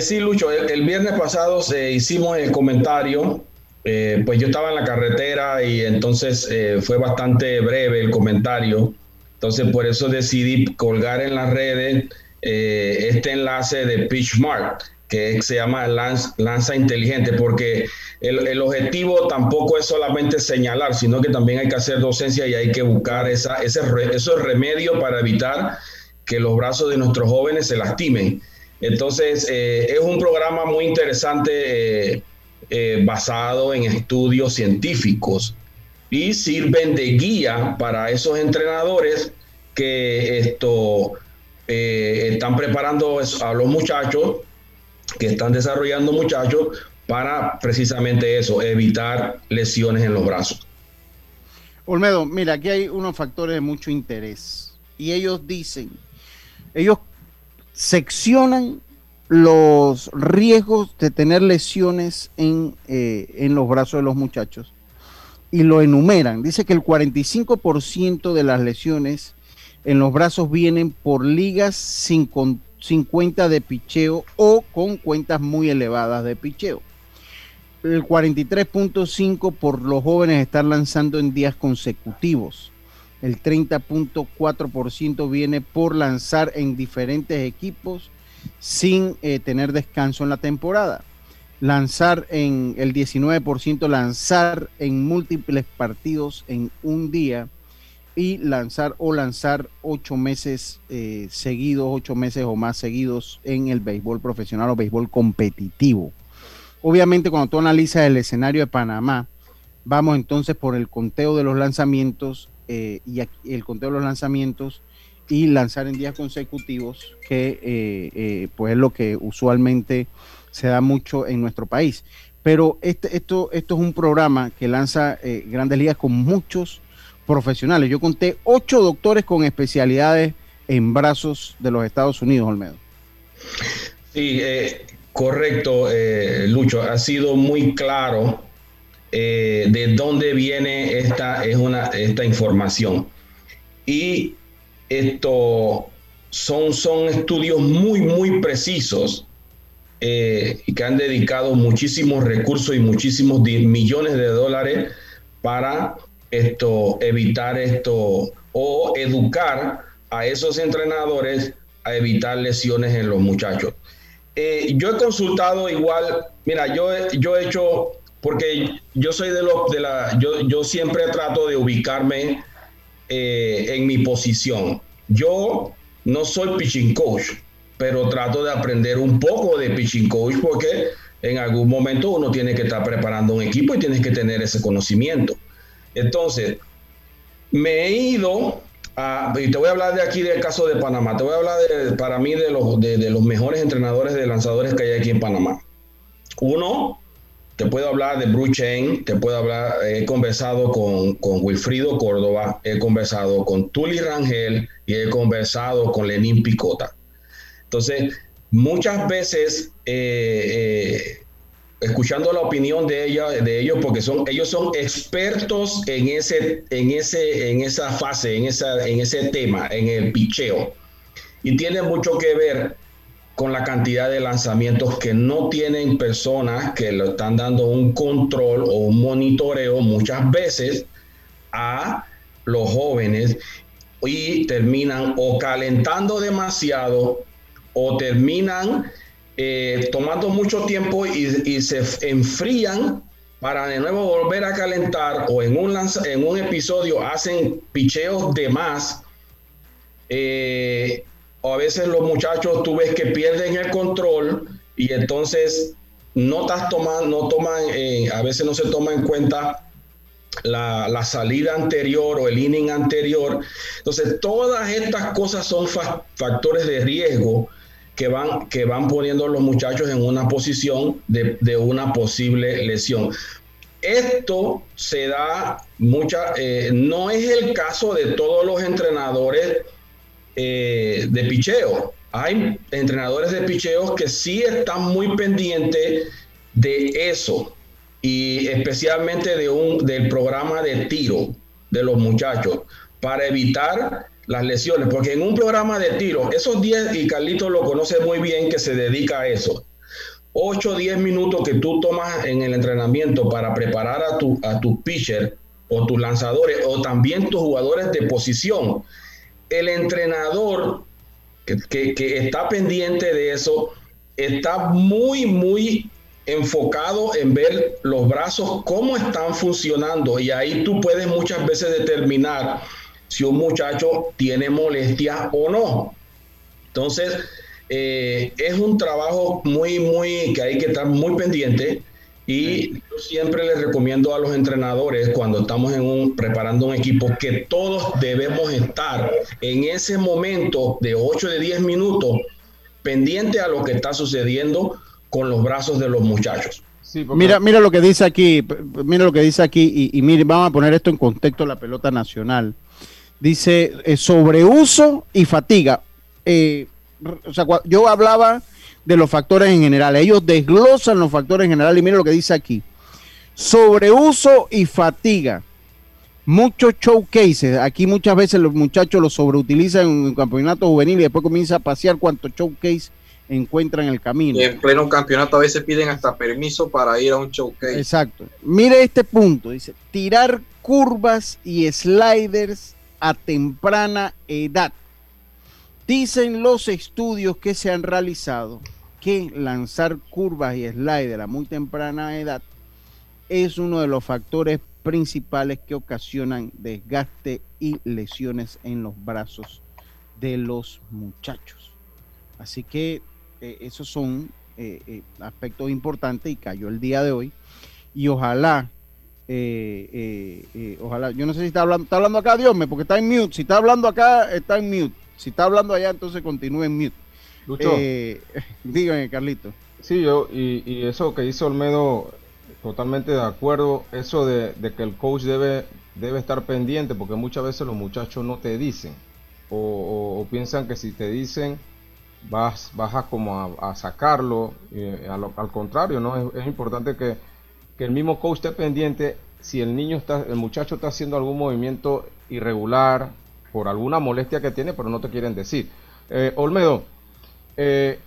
sí, Lucho, el, viernes pasado hicimos el comentario, pues yo estaba en la carretera y entonces fue bastante breve el comentario. Entonces por eso decidí colgar en las redes eh, este enlace de PitchMart, que se llama lanza, inteligente, porque el, objetivo tampoco es solamente señalar, sino que también hay que hacer docencia y hay que buscar esa, ese, esos remedios para evitar que los brazos de nuestros jóvenes se lastimen. Entonces, eh, es un programa muy interesante eh, basado en estudios científicos y sirven de guía para esos entrenadores que esto eh, están preparando a los muchachos, que están desarrollando muchachos para precisamente eso, evitar lesiones en los brazos. Olmedo, mira, aquí hay unos factores de mucho interés y ellos dicen, ellos seccionan los riesgos de tener lesiones en, eh, en los brazos de los muchachos y lo enumeran. Dice que el 45% de las lesiones en los brazos vienen por ligas sin, con, cuenta de picheo o con cuentas muy elevadas de picheo. El 43.5% por los jóvenes estar lanzando en días consecutivos. El 30.4% viene por lanzar en diferentes equipos sin eh, tener descanso en la temporada. Lanzar en el 19%, lanzar en múltiples partidos en un día y lanzar o lanzar ocho meses eh, seguidos, ocho meses o más seguidos en el béisbol profesional o béisbol competitivo. Obviamente cuando tú analizas el escenario de Panamá, vamos entonces por el conteo de los lanzamientos eh, y el conteo de los lanzamientos y lanzar en días consecutivos, que eh, pues es lo que usualmente se da mucho en nuestro país. Pero este, esto, esto es un programa que lanza grandes ligas con muchos profesionales. Yo conté ocho doctores con especialidades en brazos de los Estados Unidos, Olmedo. Sí, correcto, Lucho. Ha sido muy claro de dónde viene esta, es una, esta información. Y esto son, son estudios muy, muy precisos eh, que han dedicado muchísimos recursos y muchísimos millones de dólares para esto, evitar esto o educar a esos entrenadores a evitar lesiones en los muchachos. Eh, yo he consultado igual, mira, yo, yo he hecho, porque yo soy de los, de la, yo, yo siempre trato de ubicarme eh, en mi posición. Yo no soy pitching coach, pero trato de aprender un poco de pitching coach porque en algún momento uno tiene que estar preparando un equipo y tienes que tener ese conocimiento. Entonces, me he ido a, y te voy a hablar de aquí del caso de Panamá, te voy a hablar de, para mí de los, de los mejores entrenadores de lanzadores que hay aquí en Panamá. Uno, te puedo hablar de Bruce Chain, te puedo hablar, he conversado con, con Wilfrido Córdoba, he conversado con Tuli Rangel y he conversado con Lenín Picota. Entonces, muchas veces, eh, eh, escuchando la opinión de, ella, de ellos, porque son, ellos son expertos en, ese, en, ese, en esa fase, en, esa, en ese tema, en el picheo. Y tiene mucho que ver con la cantidad de lanzamientos que no tienen personas que le están dando un control o un monitoreo muchas veces a los jóvenes y terminan o calentando demasiado o terminan eh, tomando mucho tiempo y, se enfrían para de nuevo volver a calentar o en un, en un episodio hacen picheos de más eh, o a veces los muchachos tú ves que pierden el control y entonces no estás tomando, no toman, eh, a veces no se toma en cuenta la, la, salida anterior o el inning anterior. Entonces, todas estas cosas son factores de riesgo que van, que van poniendo los muchachos en una posición de, de una posible lesión. Esto se da mucha, eh, no es el caso de todos los entrenadores eh, de picheo. Hay entrenadores de picheos que sí están muy pendientes de eso y especialmente de un, del programa de tiro de los muchachos para evitar las lesiones, porque en un programa de tiro, esos 10, y Carlito lo conoce muy bien que se dedica a eso, 8 o 10 minutos que tú tomas en el entrenamiento para preparar a tu, a tu pitcher o tus lanzadores o también tus jugadores de posición, el entrenador que, está pendiente de eso está muy, muy enfocado en ver los brazos, cómo están funcionando. Y ahí tú puedes muchas veces determinar si un muchacho tiene molestia o no. Entonces, eh, es un trabajo muy, muy, que hay que estar muy pendiente. Y yo siempre les recomiendo a los entrenadores cuando estamos en un, preparando un equipo que todos debemos estar en ese momento de 8 de 10 minutos pendiente a lo que está sucediendo con los brazos de los muchachos. Mira, mira lo que dice aquí, mira lo que dice aquí y, mire, vamos a poner esto en contexto de la pelota nacional. Dice eh, sobreuso y fatiga. Eh, o sea, yo hablaba de los factores en general. Ellos desglosan los factores en general y mira lo que dice aquí. Sobreuso y fatiga. Muchos showcases. Aquí muchas veces los muchachos los sobreutilizan en un campeonato juvenil y después comienza a pasear cuantos showcase encuentran en el camino. Y en pleno campeonato a veces piden hasta permiso para ir a un showcase. Exacto. Mire este punto. Dice, tirar curvas y sliders a temprana edad. Dicen los estudios que se han realizado que lanzar curvas y sliders a muy temprana edad es uno de los factores principales que ocasionan desgaste y lesiones en los brazos de los muchachos. Así que eh, esos son eh, eh, aspectos importantes y cayó el día de hoy. Y ojalá, ojalá, yo no sé si está hablando, está hablando acá, Dios porque está en mute. Si está hablando acá, está en mute. Si está hablando allá, entonces continúe en mute. Lucho. dígame, Carlito. Sí, yo, y, eso que dice Olmedo, totalmente de acuerdo, eso de, que el coach debe, debe estar pendiente, porque muchas veces los muchachos no te dicen, o, piensan que si te dicen, vas, vas a como a, sacarlo, al contrario, ¿no? Es, importante que, que, el mismo coach esté pendiente si el niño está, el muchacho está haciendo algún movimiento irregular, por alguna molestia que tiene, pero no te quieren decir. Eh, Olmedo, eh,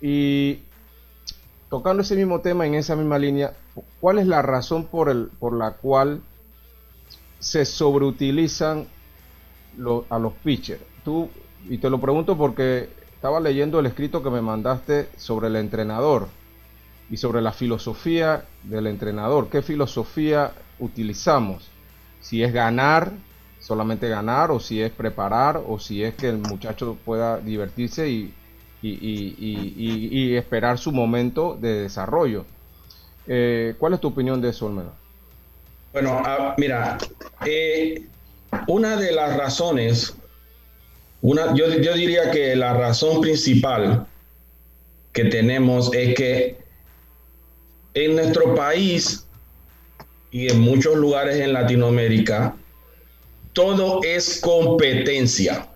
y tocando ese mismo tema en esa misma línea, ¿cuál es la razón por, el, por la cual se sobreutilizan a los pitchers? Tú, y te lo pregunto porque estaba leyendo el escrito que me mandaste sobre el entrenador y sobre la filosofía del entrenador. ¿Qué filosofía utilizamos? Si es ganar, solamente ganar o si es preparar o si es que el muchacho pueda divertirse y, esperar su momento de desarrollo. Eh, ¿Cuál es tu opinión de eso, Olmedo? Bueno, ah, mira, eh, una de las razones, una, yo, yo diría que la razón principal que tenemos es que en nuestro país y en muchos lugares en Latinoamérica, todo es competencia.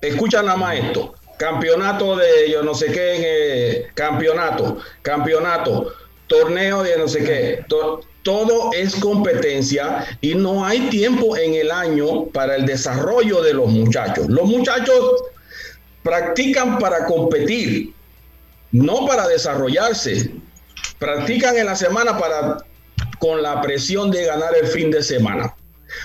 Escucha nada más esto. Campeonato de yo no sé qué, eh, campeonato, campeonato, torneo de no sé qué. todo es competencia y no hay tiempo en el año para el desarrollo de los muchachos. Los muchachos practican para competir, no para desarrollarse. Practican en la semana para con la presión de ganar el fin de semana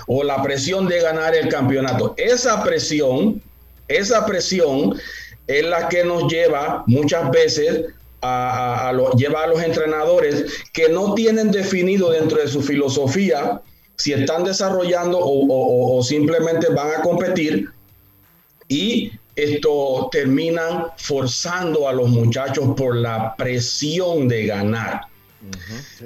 o la presión de ganar el campeonato. Esa presión, esa presión es la que nos lleva muchas veces a, llevar a los entrenadores que no tienen definido dentro de su filosofía si están desarrollando o, simplemente van a competir y esto terminan forzando a los muchachos por la presión de ganar.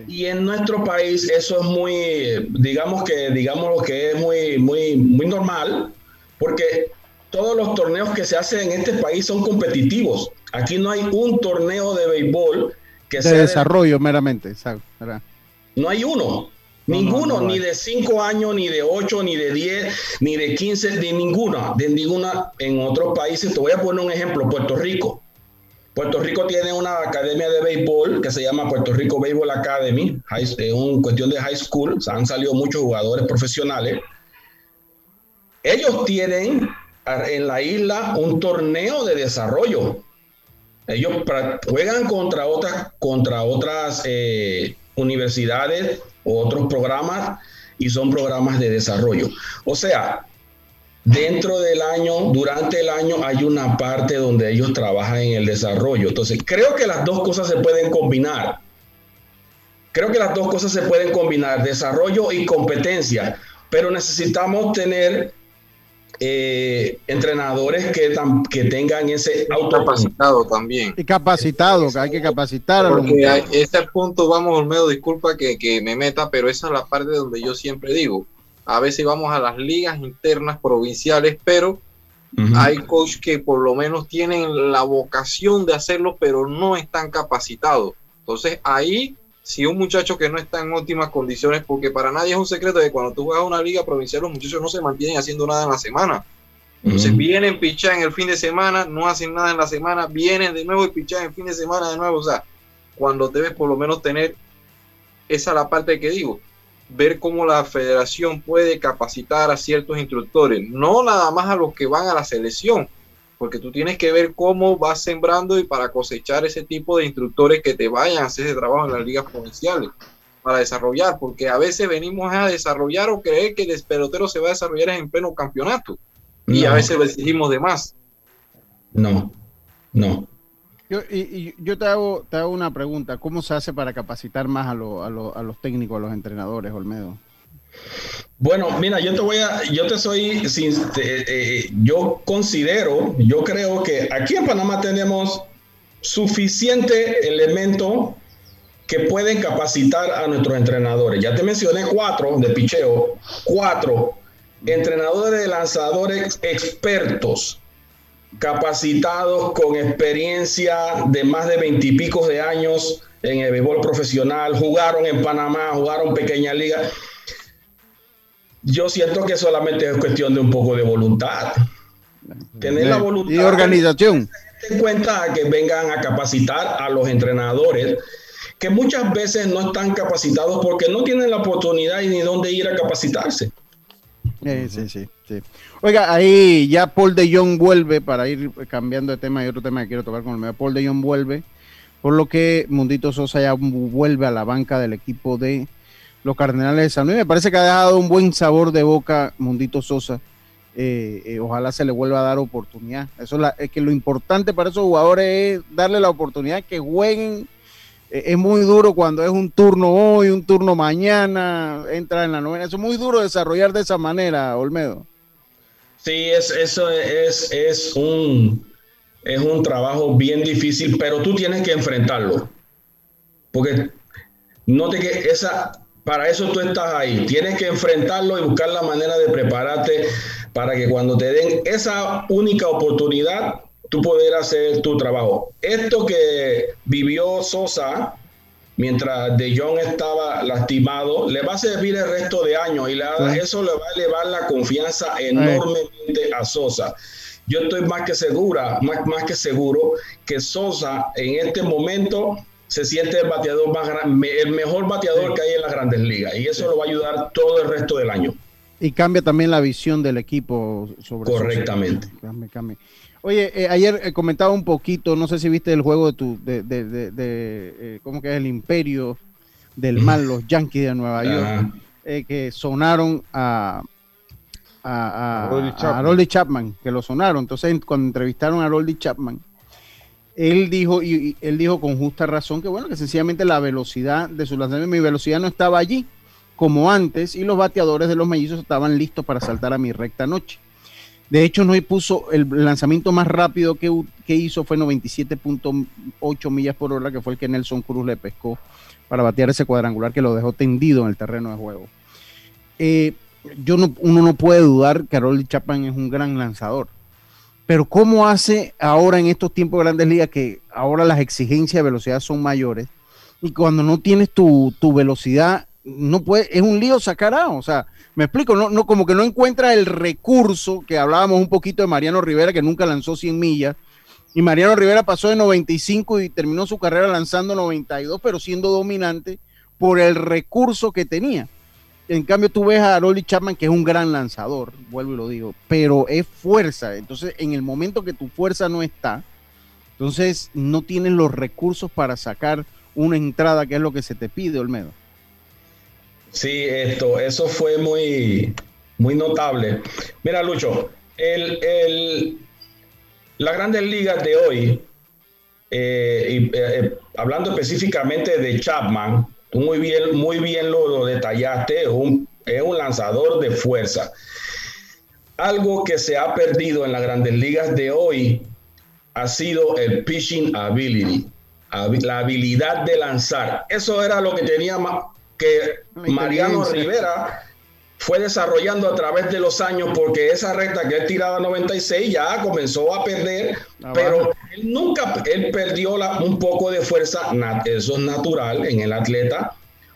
Y en nuestro país eso es muy, digamos que, digamos lo que es muy, muy, muy normal, porque todos los torneos que se hacen en este país son competitivos. Aquí no hay un torneo de béisbol que de sea desarrollo meramente, exacto. No hay uno. Ninguno, ni de 5 años, ni de 8, ni de 10, ni de 15, de ninguna, de ninguna en otros países. Te voy a poner un ejemplo, Puerto Rico. Puerto Rico tiene una academia de béisbol que se llama Puerto Rico Béisbol Academy, es una cuestión de high school, han salido muchos jugadores profesionales. Ellos tienen en la isla un torneo de desarrollo. Ellos juegan contra otras, contra otras eh, universidades o otros programas y son programas de desarrollo. O sea, Dentro del año, durante el año, hay una parte donde ellos trabajan en el desarrollo. Entonces, creo que las dos cosas se pueden combinar. Creo que las dos cosas se pueden combinar, desarrollo y competencia, pero necesitamos tener eh, entrenadores que, que tengan ese capacitado también. Y capacitado, que hay que capacitar. Porque a este punto, vamos, Olmedo, disculpa que, que me meta, pero esa es la parte donde yo siempre digo, a veces vamos a las ligas internas provinciales, pero hay coaches que por lo menos tienen la vocación de hacerlo, pero no están capacitados. Entonces ahí, si un muchacho que no está en óptimas condiciones, porque para nadie es un secreto de cuando tú a una liga provincial, los muchachos no se mantienen haciendo nada en la semana. Entonces vienen, pichan en el fin de semana, no hacen nada en la semana, vienen de nuevo y pichan en el fin de semana de nuevo. O sea, cuando debes por lo menos tener esa es la parte que digo, ver cómo la federación puede capacitar a ciertos instructores, no nada más a los que van a la selección, porque tú tienes que ver cómo vas sembrando y para cosechar ese tipo de instructores que te vayan a hacer ese trabajo en las ligas provinciales para desarrollar, porque a veces venimos a desarrollar o creer que el pelotero se va a desarrollar en pleno campeonato y a veces lo exigimos de más. No, no. Yo, y, yo te hago, te hago una pregunta. ¿Cómo se hace para capacitar más a, a, a los técnicos, a los entrenadores, Olmedo? Bueno, mira, yo te voy a, yo te soy, sin, eh, yo considero, yo creo que aquí en Panamá tenemos suficiente elemento que pueden capacitar a nuestros entrenadores. Ya te mencioné cuatro de picheo, cuatro entrenadores de lanzadores expertos capacitados con experiencia de más de veintipico de años en el béisbol profesional, jugaron en Panamá, jugaron pequeña liga. Yo siento que solamente es cuestión de un poco de voluntad. Tener la voluntad. Y organización. En cuenta que vengan a capacitar a los entrenadores que muchas veces no están capacitados porque no tienen la oportunidad ni dónde ir a capacitarse. Sí, sí, sí, sí. Oiga, ahí ya Paul de Jong vuelve para ir cambiando de tema y otro tema que quiero tocar con el medio. Paul de Jong vuelve, por lo que Mundito Sosa ya vuelve a la banca del equipo de los Cardenales de San Luis. Me parece que ha dejado un buen sabor de boca Mundito Sosa. Eh, eh, ojalá se le vuelva a dar oportunidad. Eso es, que lo importante para esos jugadores es darle la oportunidad que jueguen. Eh, es muy duro cuando es un turno hoy, un turno mañana, entra en la novena. Eso es muy duro desarrollar de esa manera, Olmedo. Sí, es, eso es, es, un, es un trabajo bien difícil, pero tú tienes que enfrentarlo. Porque no te que esa, para eso tú estás ahí. Tienes que enfrentarlo y buscar la manera de prepararte para que cuando te den esa única oportunidad, tú poder hacer tu trabajo. Esto que vivió Sosa mientras De Jong estaba lastimado, le va a servir el resto de años y eso le va a elevar la confianza enormemente a Sosa. Yo estoy más que segura, más, más que seguro que Sosa en este momento se siente el bateador más el mejor bateador que hay en las grandes ligas y eso lo va a ayudar todo el resto del año. Y cambia también la visión del equipo sobre Correctamente. Cambia, cambia. Oye, eh, ayer eh, comentaba un poquito, no sé si viste el juego de tu, de, de, de, de eh, ¿cómo que es el imperio del mal, los Yankees de Nueva York, que sonaron a, a, a, a, Chapman. que lo sonaron. Entonces, cuando entrevistaron a Roldy Chapman, él dijo, y, él dijo con justa razón que bueno, que sencillamente la velocidad de su lanzamiento, mi velocidad no estaba allí como antes, y los bateadores de los mellizos estaban listos para saltar a mi recta noche. De hecho, no puso el lanzamiento más rápido que, que hizo fue 97.8 millas por hora, que fue el que Nelson Cruz le pescó para batear ese cuadrangular que lo dejó tendido en el terreno de juego. Eh, yo no, uno no puede dudar que Harold Chapman es un gran lanzador. Pero ¿cómo hace ahora en estos tiempos de grandes ligas que ahora las exigencias de velocidad son mayores? Y cuando no tienes tu, tu velocidad, no puede, es un lío sacar a, o sea, me explico, no, no, como que no encuentra el recurso que hablábamos un poquito de Mariano Rivera, que nunca lanzó 100 millas, y Mariano Rivera pasó de 95 y terminó su carrera lanzando 92, pero siendo dominante por el recurso que tenía. En cambio, tú ves a Rolly Chapman, que es un gran lanzador, vuelvo y lo digo, pero es fuerza. Entonces, en el momento que tu fuerza no está, entonces no tienes los recursos para sacar una entrada, que es lo que se te pide, Olmedo. Sí, esto, eso fue muy, muy notable. Mira, Lucho, el, el, las grandes ligas de hoy, eh, y, eh, hablando específicamente de Chapman, muy bien, muy bien lo, lo detallaste, es un, es un lanzador de fuerza. Algo que se ha perdido en las grandes ligas de hoy ha sido el pitching ability, la habilidad de lanzar. Eso era lo que tenía que Mariano Rivera fue desarrollando a través de los años porque esa recta que él tiraba 96 ya comenzó a perder, pero él nunca, él perdió un poco de fuerza, eso es natural en el atleta,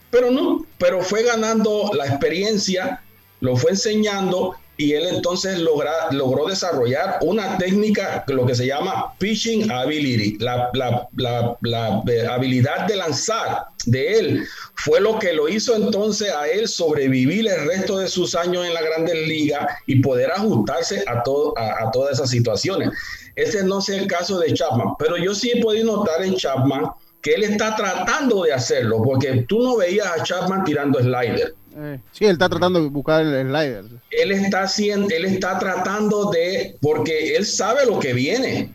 pero no, pero fue ganando la experiencia, lo fue enseñando y él entonces logra, logró desarrollar una técnica, lo que se llama pitching ability, la, la, la, la habilidad de lanzar de él fue lo que lo hizo entonces a él sobrevivir el resto de sus años en la Grandes Ligas y poder ajustarse a, todo, a, todas esas situaciones. Ese no es el caso de Chapman, pero yo sí he podido notar en Chapman que él está tratando de hacerlo, porque tú no veías a Chapman tirando slider. Eh, sí, él está tratando de buscar el slider. Él está haciendo, él está tratando de, porque él sabe lo que viene.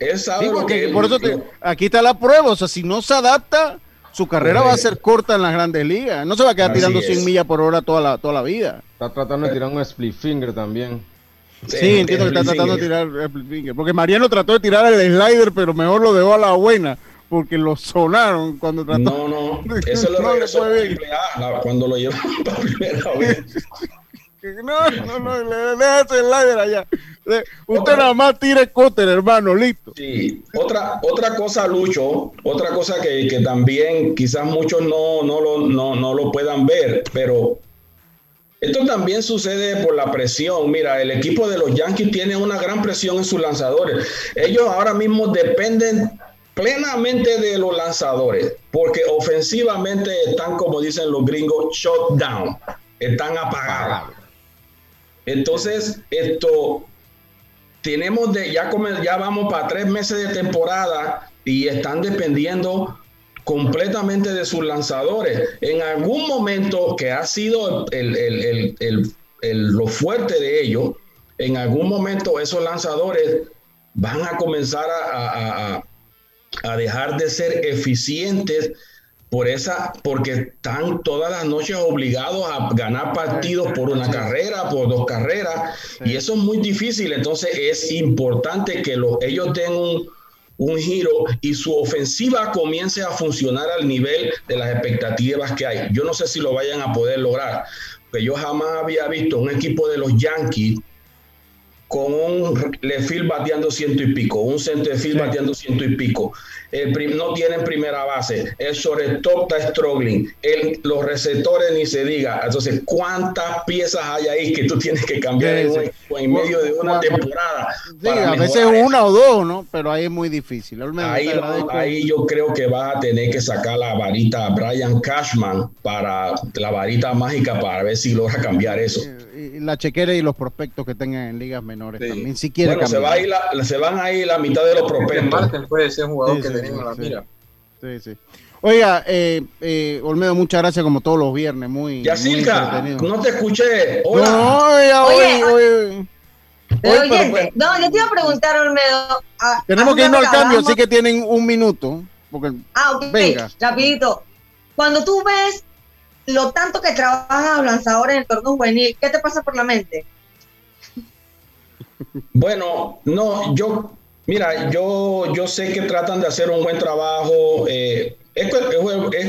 Él sabe lo que Por eso aquí está la prueba, o sea, si no se adapta, su carrera va a ser corta en las grandes ligas. No se va a quedar tirando 100 millas por hora toda la, toda la vida. Está tratando de tirar un split finger también. Sí, entiendo que está tratando de tirar split finger. Porque Mariano trató de tirar el slider, pero mejor lo dejó a la buena. Porque lo sonaron cuando trató. No, no, eso lo regresó a cuando lo llevó para primera vez. No, no, no, le deja ese slider allá. Usted nada más tire cóter, hermano, listo. Sí, otra, otra cosa, Lucho, otra cosa que, que también quizás muchos no, no, lo, no, no lo puedan ver, pero esto también sucede por la presión. Mira, el equipo de los Yankees tiene una gran presión en sus lanzadores. Ellos ahora mismo dependen plenamente de los lanzadores, porque ofensivamente están, como dicen los gringos, shut down, están apagados. Entonces, esto, tenemos de, ya, ya vamos para tres meses de temporada y están dependiendo completamente de sus lanzadores. En algún momento que ha sido lo fuerte de ellos, en algún momento esos lanzadores van a comenzar a, a dejar de ser eficientes por esa, porque están todas las noches obligados a ganar partidos por una carrera, por dos carreras, y eso es muy difícil. Entonces es importante que ellos den un, giro y su ofensiva comience a funcionar al nivel de las expectativas que hay. Yo no sé si lo vayan a poder lograr, pero yo jamás había visto un equipo de los Yankees con un lefil bateando ciento y pico, un centerfield bateando ciento y pico. El no tienen primera base, el shortstop está struggling, el, los receptores ni se diga. Entonces, ¿cuántas piezas hay ahí que tú tienes que cambiar en, medio de una temporada? Sí, a veces una o dos, ¿no? Pero ahí es muy difícil. Ahí, ahí yo creo que vas a tener que sacar la varita a Brian Cashman para la varita mágica para ver si logra cambiar eso la chequera y los prospectos que tengan en ligas menores también. Si quiere bueno, se, va a se van a ir la mitad de los prospectos. puede ser un jugador que tenemos la mira. Sí, sí. Oiga, eh, eh, Olmedo, muchas gracias como todos los viernes. Muy, Yacirca, no te escuché. Hola. No, oiga, oye, oye, oye, no, yo te iba a preguntar, Olmedo. Tenemos que irnos al cambio, así que tienen un minuto. Porque, ah, ok, venga. rapidito. Cuando tú ves lo tanto que trabajan los lanzadores en el torneo juvenil, ¿qué te pasa por la mente? Bueno, no, yo, mira, yo, yo sé que tratan de hacer un buen trabajo. Eh, es,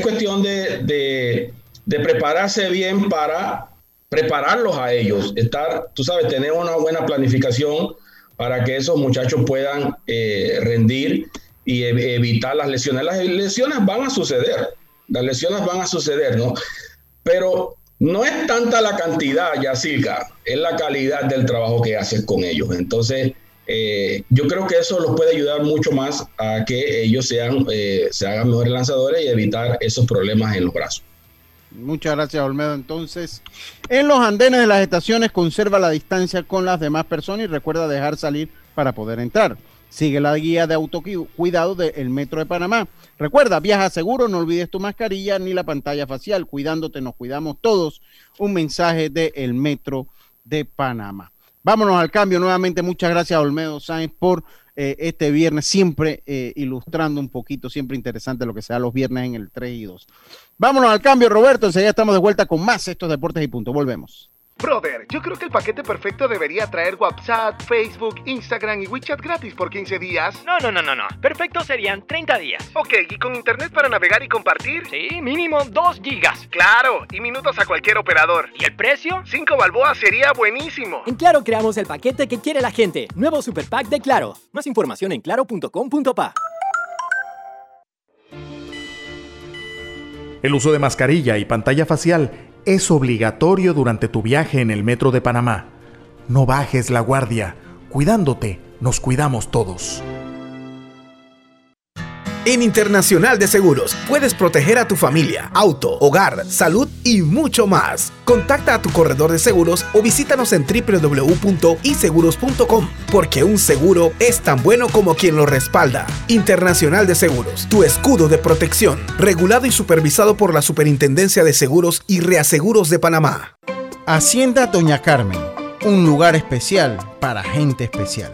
cuestión de, prepararse bien para prepararlos a ellos, estar, tú sabes, tener una buena planificación para que esos muchachos puedan eh, rendir y evitar las lesiones. Las lesiones van a suceder, las lesiones van a suceder, ¿no? Pero no es tanta la cantidad, Yacirca, es la calidad del trabajo que haces con ellos. Entonces, eh, yo creo que eso los puede ayudar mucho más a que ellos sean, eh, se hagan mejores lanzadores y evitar esos problemas en los brazos. Muchas gracias, Olmedo. Entonces, en los andenes de las estaciones conserva la distancia con las demás personas y recuerda dejar salir para poder entrar. Sigue la guía de autocuidado del Metro de Panamá. Recuerda, viaja seguro, no olvides tu mascarilla ni la pantalla facial. Cuidándote, nos cuidamos todos. Un mensaje del Metro de Panamá. Vámonos al cambio. Nuevamente, muchas gracias Olmedo Sáenz por eh, este viernes, siempre eh, ilustrando un poquito, siempre interesante lo que sea los viernes en el 3 y 2. Vámonos al cambio, Roberto. Enseguida estamos de vuelta con más estos deportes y punto. Volvemos. Brother, yo creo que el paquete perfecto debería traer WhatsApp, Facebook, Instagram y WeChat gratis por 15 días. No, no, no, no, no. Perfecto serían 30 días. Ok, ¿y con internet para navegar y compartir? Sí, mínimo 2 gigas. Claro, y minutos a cualquier operador. ¿Y el precio? 5 balboas sería buenísimo. En Claro creamos el paquete que quiere la gente. Nuevo Super Pack de Claro. Más información en claro.com.pa. El uso de mascarilla y pantalla facial es obligatorio durante tu viaje en el metro de Panamá. No bajes la guardia. Cuidándote, nos cuidamos todos. En Internacional de Seguros puedes proteger a tu familia, auto, hogar, salud y mucho más. Contacta a tu corredor de seguros o visítanos en www.iseguros.com porque un seguro es tan bueno como quien lo respalda. Internacional de Seguros, tu escudo de protección, regulado y supervisado por la Superintendencia de Seguros y Reaseguros de Panamá. Hacienda Doña Carmen, un lugar especial para gente especial.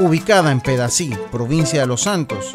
Ubicada en Pedací, provincia de Los Santos,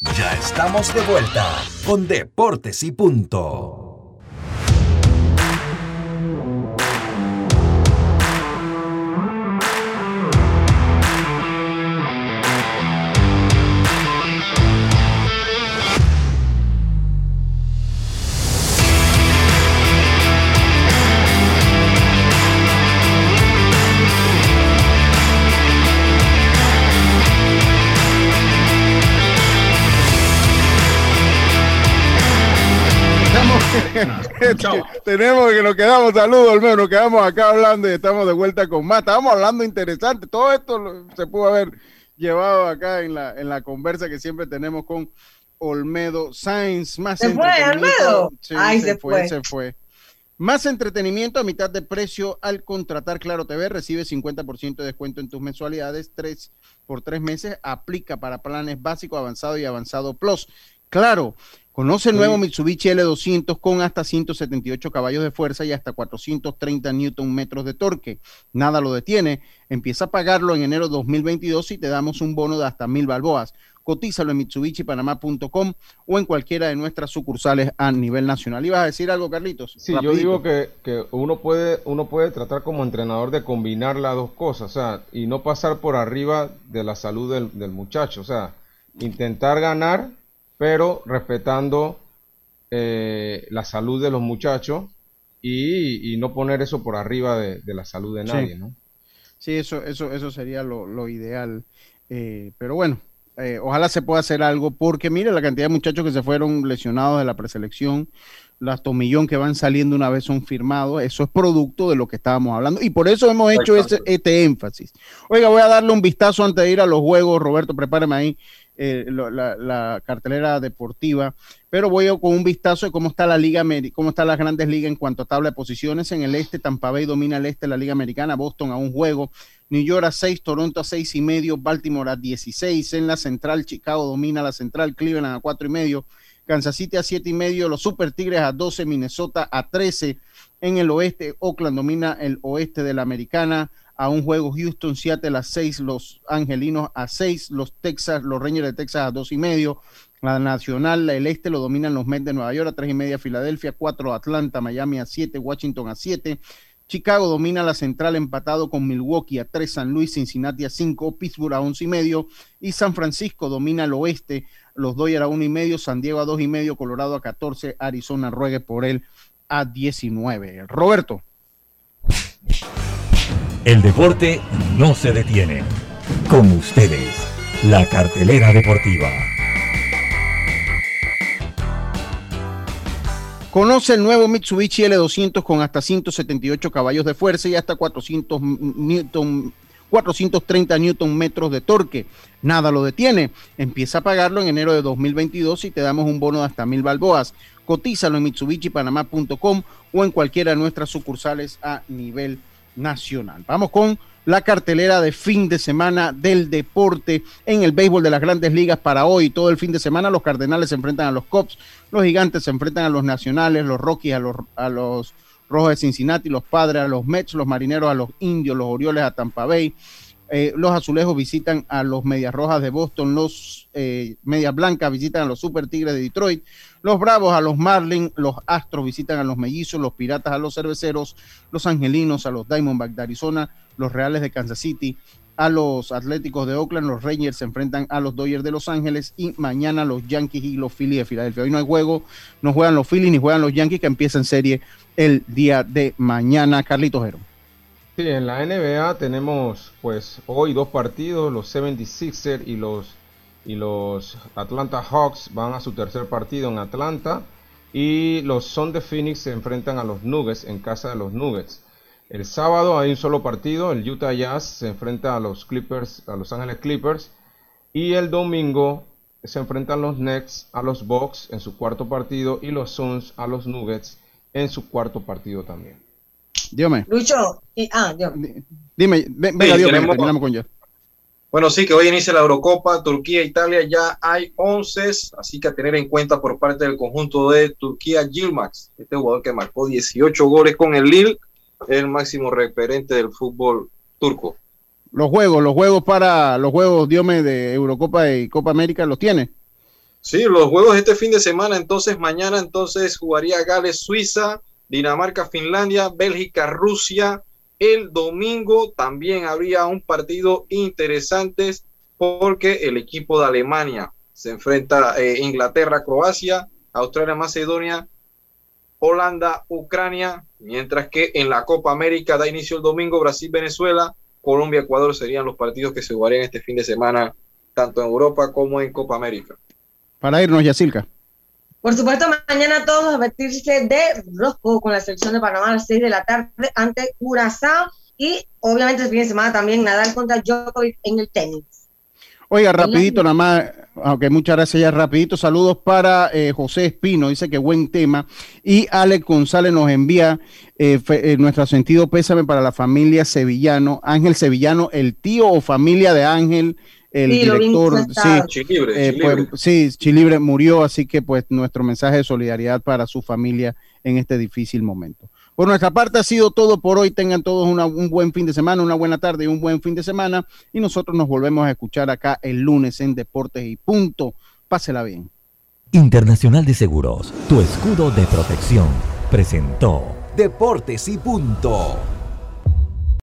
Ya estamos de vuelta con Deportes y Punto. Tenemos que nos quedamos, saludos, Olmedo, nos quedamos acá hablando y estamos de vuelta con más. Estábamos hablando interesante, todo esto se pudo haber llevado acá en la, en la conversa que siempre tenemos con Olmedo Sainz. Más ¿Se fue. Olmedo? Sí, Ay, se, se fue, fue. se fue. Más entretenimiento a mitad de precio al contratar Claro TV. Recibe 50% de descuento en tus mensualidades. Tres por tres meses. Aplica para planes básico, avanzado y avanzado plus. Claro, conoce el nuevo Mitsubishi L200 con hasta 178 caballos de fuerza y hasta 430 newton metros de torque. Nada lo detiene. Empieza a pagarlo en enero de 2022 y te damos un bono de hasta mil balboas. Cotízalo en mitsubishipanamá.com o en cualquiera de nuestras sucursales a nivel nacional. ¿Ibas a decir algo, Carlitos? Sí, yo digo que, que uno puede uno puede tratar como entrenador de combinar las dos cosas, o sea, y no pasar por arriba de la salud del, del muchacho, o sea, intentar ganar, pero respetando eh, la salud de los muchachos y, y no poner eso por arriba de, de la salud de Sí. nadie, ¿no? Sí, eso, eso, eso sería lo, lo ideal. Eh, pero bueno, eh, ojalá se pueda hacer algo, porque mire la cantidad de muchachos que se fueron lesionados de la preselección, las tomillón que van saliendo una vez son firmados, eso es producto de lo que estábamos hablando, y por eso hemos hecho este, este énfasis. Oiga, voy a darle un vistazo antes de ir a los juegos, Roberto, prepárame ahí eh, lo- la, la cartelera deportiva, pero voy con un vistazo de cómo está la liga, cómo están las grandes ligas en cuanto a tabla de posiciones. En el este, Tampa Bay domina el este la liga americana, Boston a un juego, New York a 6, Toronto a seis y medio, Baltimore a 16. En la central, Chicago domina la central, Cleveland a cuatro y medio, Kansas City a siete y medio, los Super Tigres a 12, Minnesota a 13. En el oeste, Oakland domina el oeste de la americana a un juego, Houston, Seattle a 6, los Angelinos a 6, los Texas, los Rangers de Texas a dos y medio. La nacional, el este lo dominan los Mets de Nueva York a tres y media, Filadelfia, 4 Atlanta, Miami a 7, Washington a 7. Chicago domina la central empatado con Milwaukee a 3, San Luis, Cincinnati a 5, Pittsburgh a 11 y medio y San Francisco domina el oeste, los Dodgers a 1 y medio, San Diego a 2 y medio, Colorado a 14, Arizona ruegue por él a 19. Roberto. El deporte no se detiene. Con ustedes, la cartelera deportiva. Conoce el nuevo Mitsubishi L200 con hasta 178 caballos de fuerza y hasta 400 newton, 430 newton metros de torque. Nada lo detiene. Empieza a pagarlo en enero de 2022 y te damos un bono de hasta mil balboas. Cotízalo en mitsubishipanamá.com o en cualquiera de nuestras sucursales a nivel nacional. Vamos con la cartelera de fin de semana del deporte en el béisbol de las grandes ligas para hoy. Todo el fin de semana los Cardenales se enfrentan a los Cubs, los Gigantes se enfrentan a los Nacionales, los Rockies a los, a los Rojos de Cincinnati, los Padres a los Mets, los Marineros a los Indios, los Orioles a Tampa Bay. Eh, los Azulejos visitan a los Medias Rojas de Boston, los eh, Medias Blancas visitan a los Super Tigres de Detroit, los Bravos a los Marlins, los Astros visitan a los Mellizos, los Piratas a los Cerveceros, los Angelinos a los Diamondbacks de Arizona, los Reales de Kansas City a los Atléticos de Oakland, los Rangers se enfrentan a los Dodgers de Los Ángeles y mañana los Yankees y los Phillies de Filadelfia. Hoy no hay juego, no juegan los Phillies ni juegan los Yankees que empiezan serie el día de mañana. Carlitos Jero. Sí, en la NBA tenemos pues hoy dos partidos, los 76ers y los y los Atlanta Hawks van a su tercer partido en Atlanta y los Son de Phoenix se enfrentan a los Nuggets en casa de los Nuggets. El sábado hay un solo partido, el Utah Jazz se enfrenta a los Clippers, a Los Ángeles Clippers y el domingo se enfrentan los Nets a los Bucks en su cuarto partido y los Suns a los Nuggets en su cuarto partido también. Dígame. Lucho, ah, Dime, venga, sí, terminamos con ya. Bueno, sí, que hoy inicia la Eurocopa, Turquía, Italia, ya hay 11, así que a tener en cuenta por parte del conjunto de Turquía, Gilmax, este jugador que marcó 18 goles con el Lille, el máximo referente del fútbol turco. Los juegos, los juegos para los juegos, Diome, de Eurocopa y Copa América, ¿los tiene? Sí, los juegos este fin de semana, entonces mañana entonces jugaría Gales, Suiza, Dinamarca, Finlandia, Bélgica, Rusia, el domingo también habría un partido interesante porque el equipo de Alemania se enfrenta a eh, Inglaterra, Croacia, Australia, Macedonia, Holanda, Ucrania, mientras que en la Copa América da inicio el domingo Brasil, Venezuela, Colombia, Ecuador serían los partidos que se jugarían este fin de semana, tanto en Europa como en Copa América. Para irnos, Yacilca. Por supuesto, mañana todos a vestirse de rojo con la selección de Panamá a las 6 de la tarde ante Curazao y obviamente el fin de semana también Nadal contra Djokovic en el tenis. Oiga, rapidito nada más, aunque muchas gracias ya, rapidito, saludos para eh, José Espino, dice que buen tema, y Alex González nos envía eh, eh, nuestro sentido pésame para la familia Sevillano, Ángel Sevillano, el tío o familia de Ángel el director, sí, Chilibre, eh, pues, sí, Chilibre murió, así que pues nuestro mensaje de solidaridad para su familia en este difícil momento. Por nuestra parte ha sido todo por hoy. Tengan todos un buen fin de semana, una buena tarde y un buen fin de semana. Y nosotros nos volvemos a escuchar acá el lunes en Deportes y Punto. Pásela bien. Internacional de Seguros, tu escudo de protección, presentó Deportes y Punto.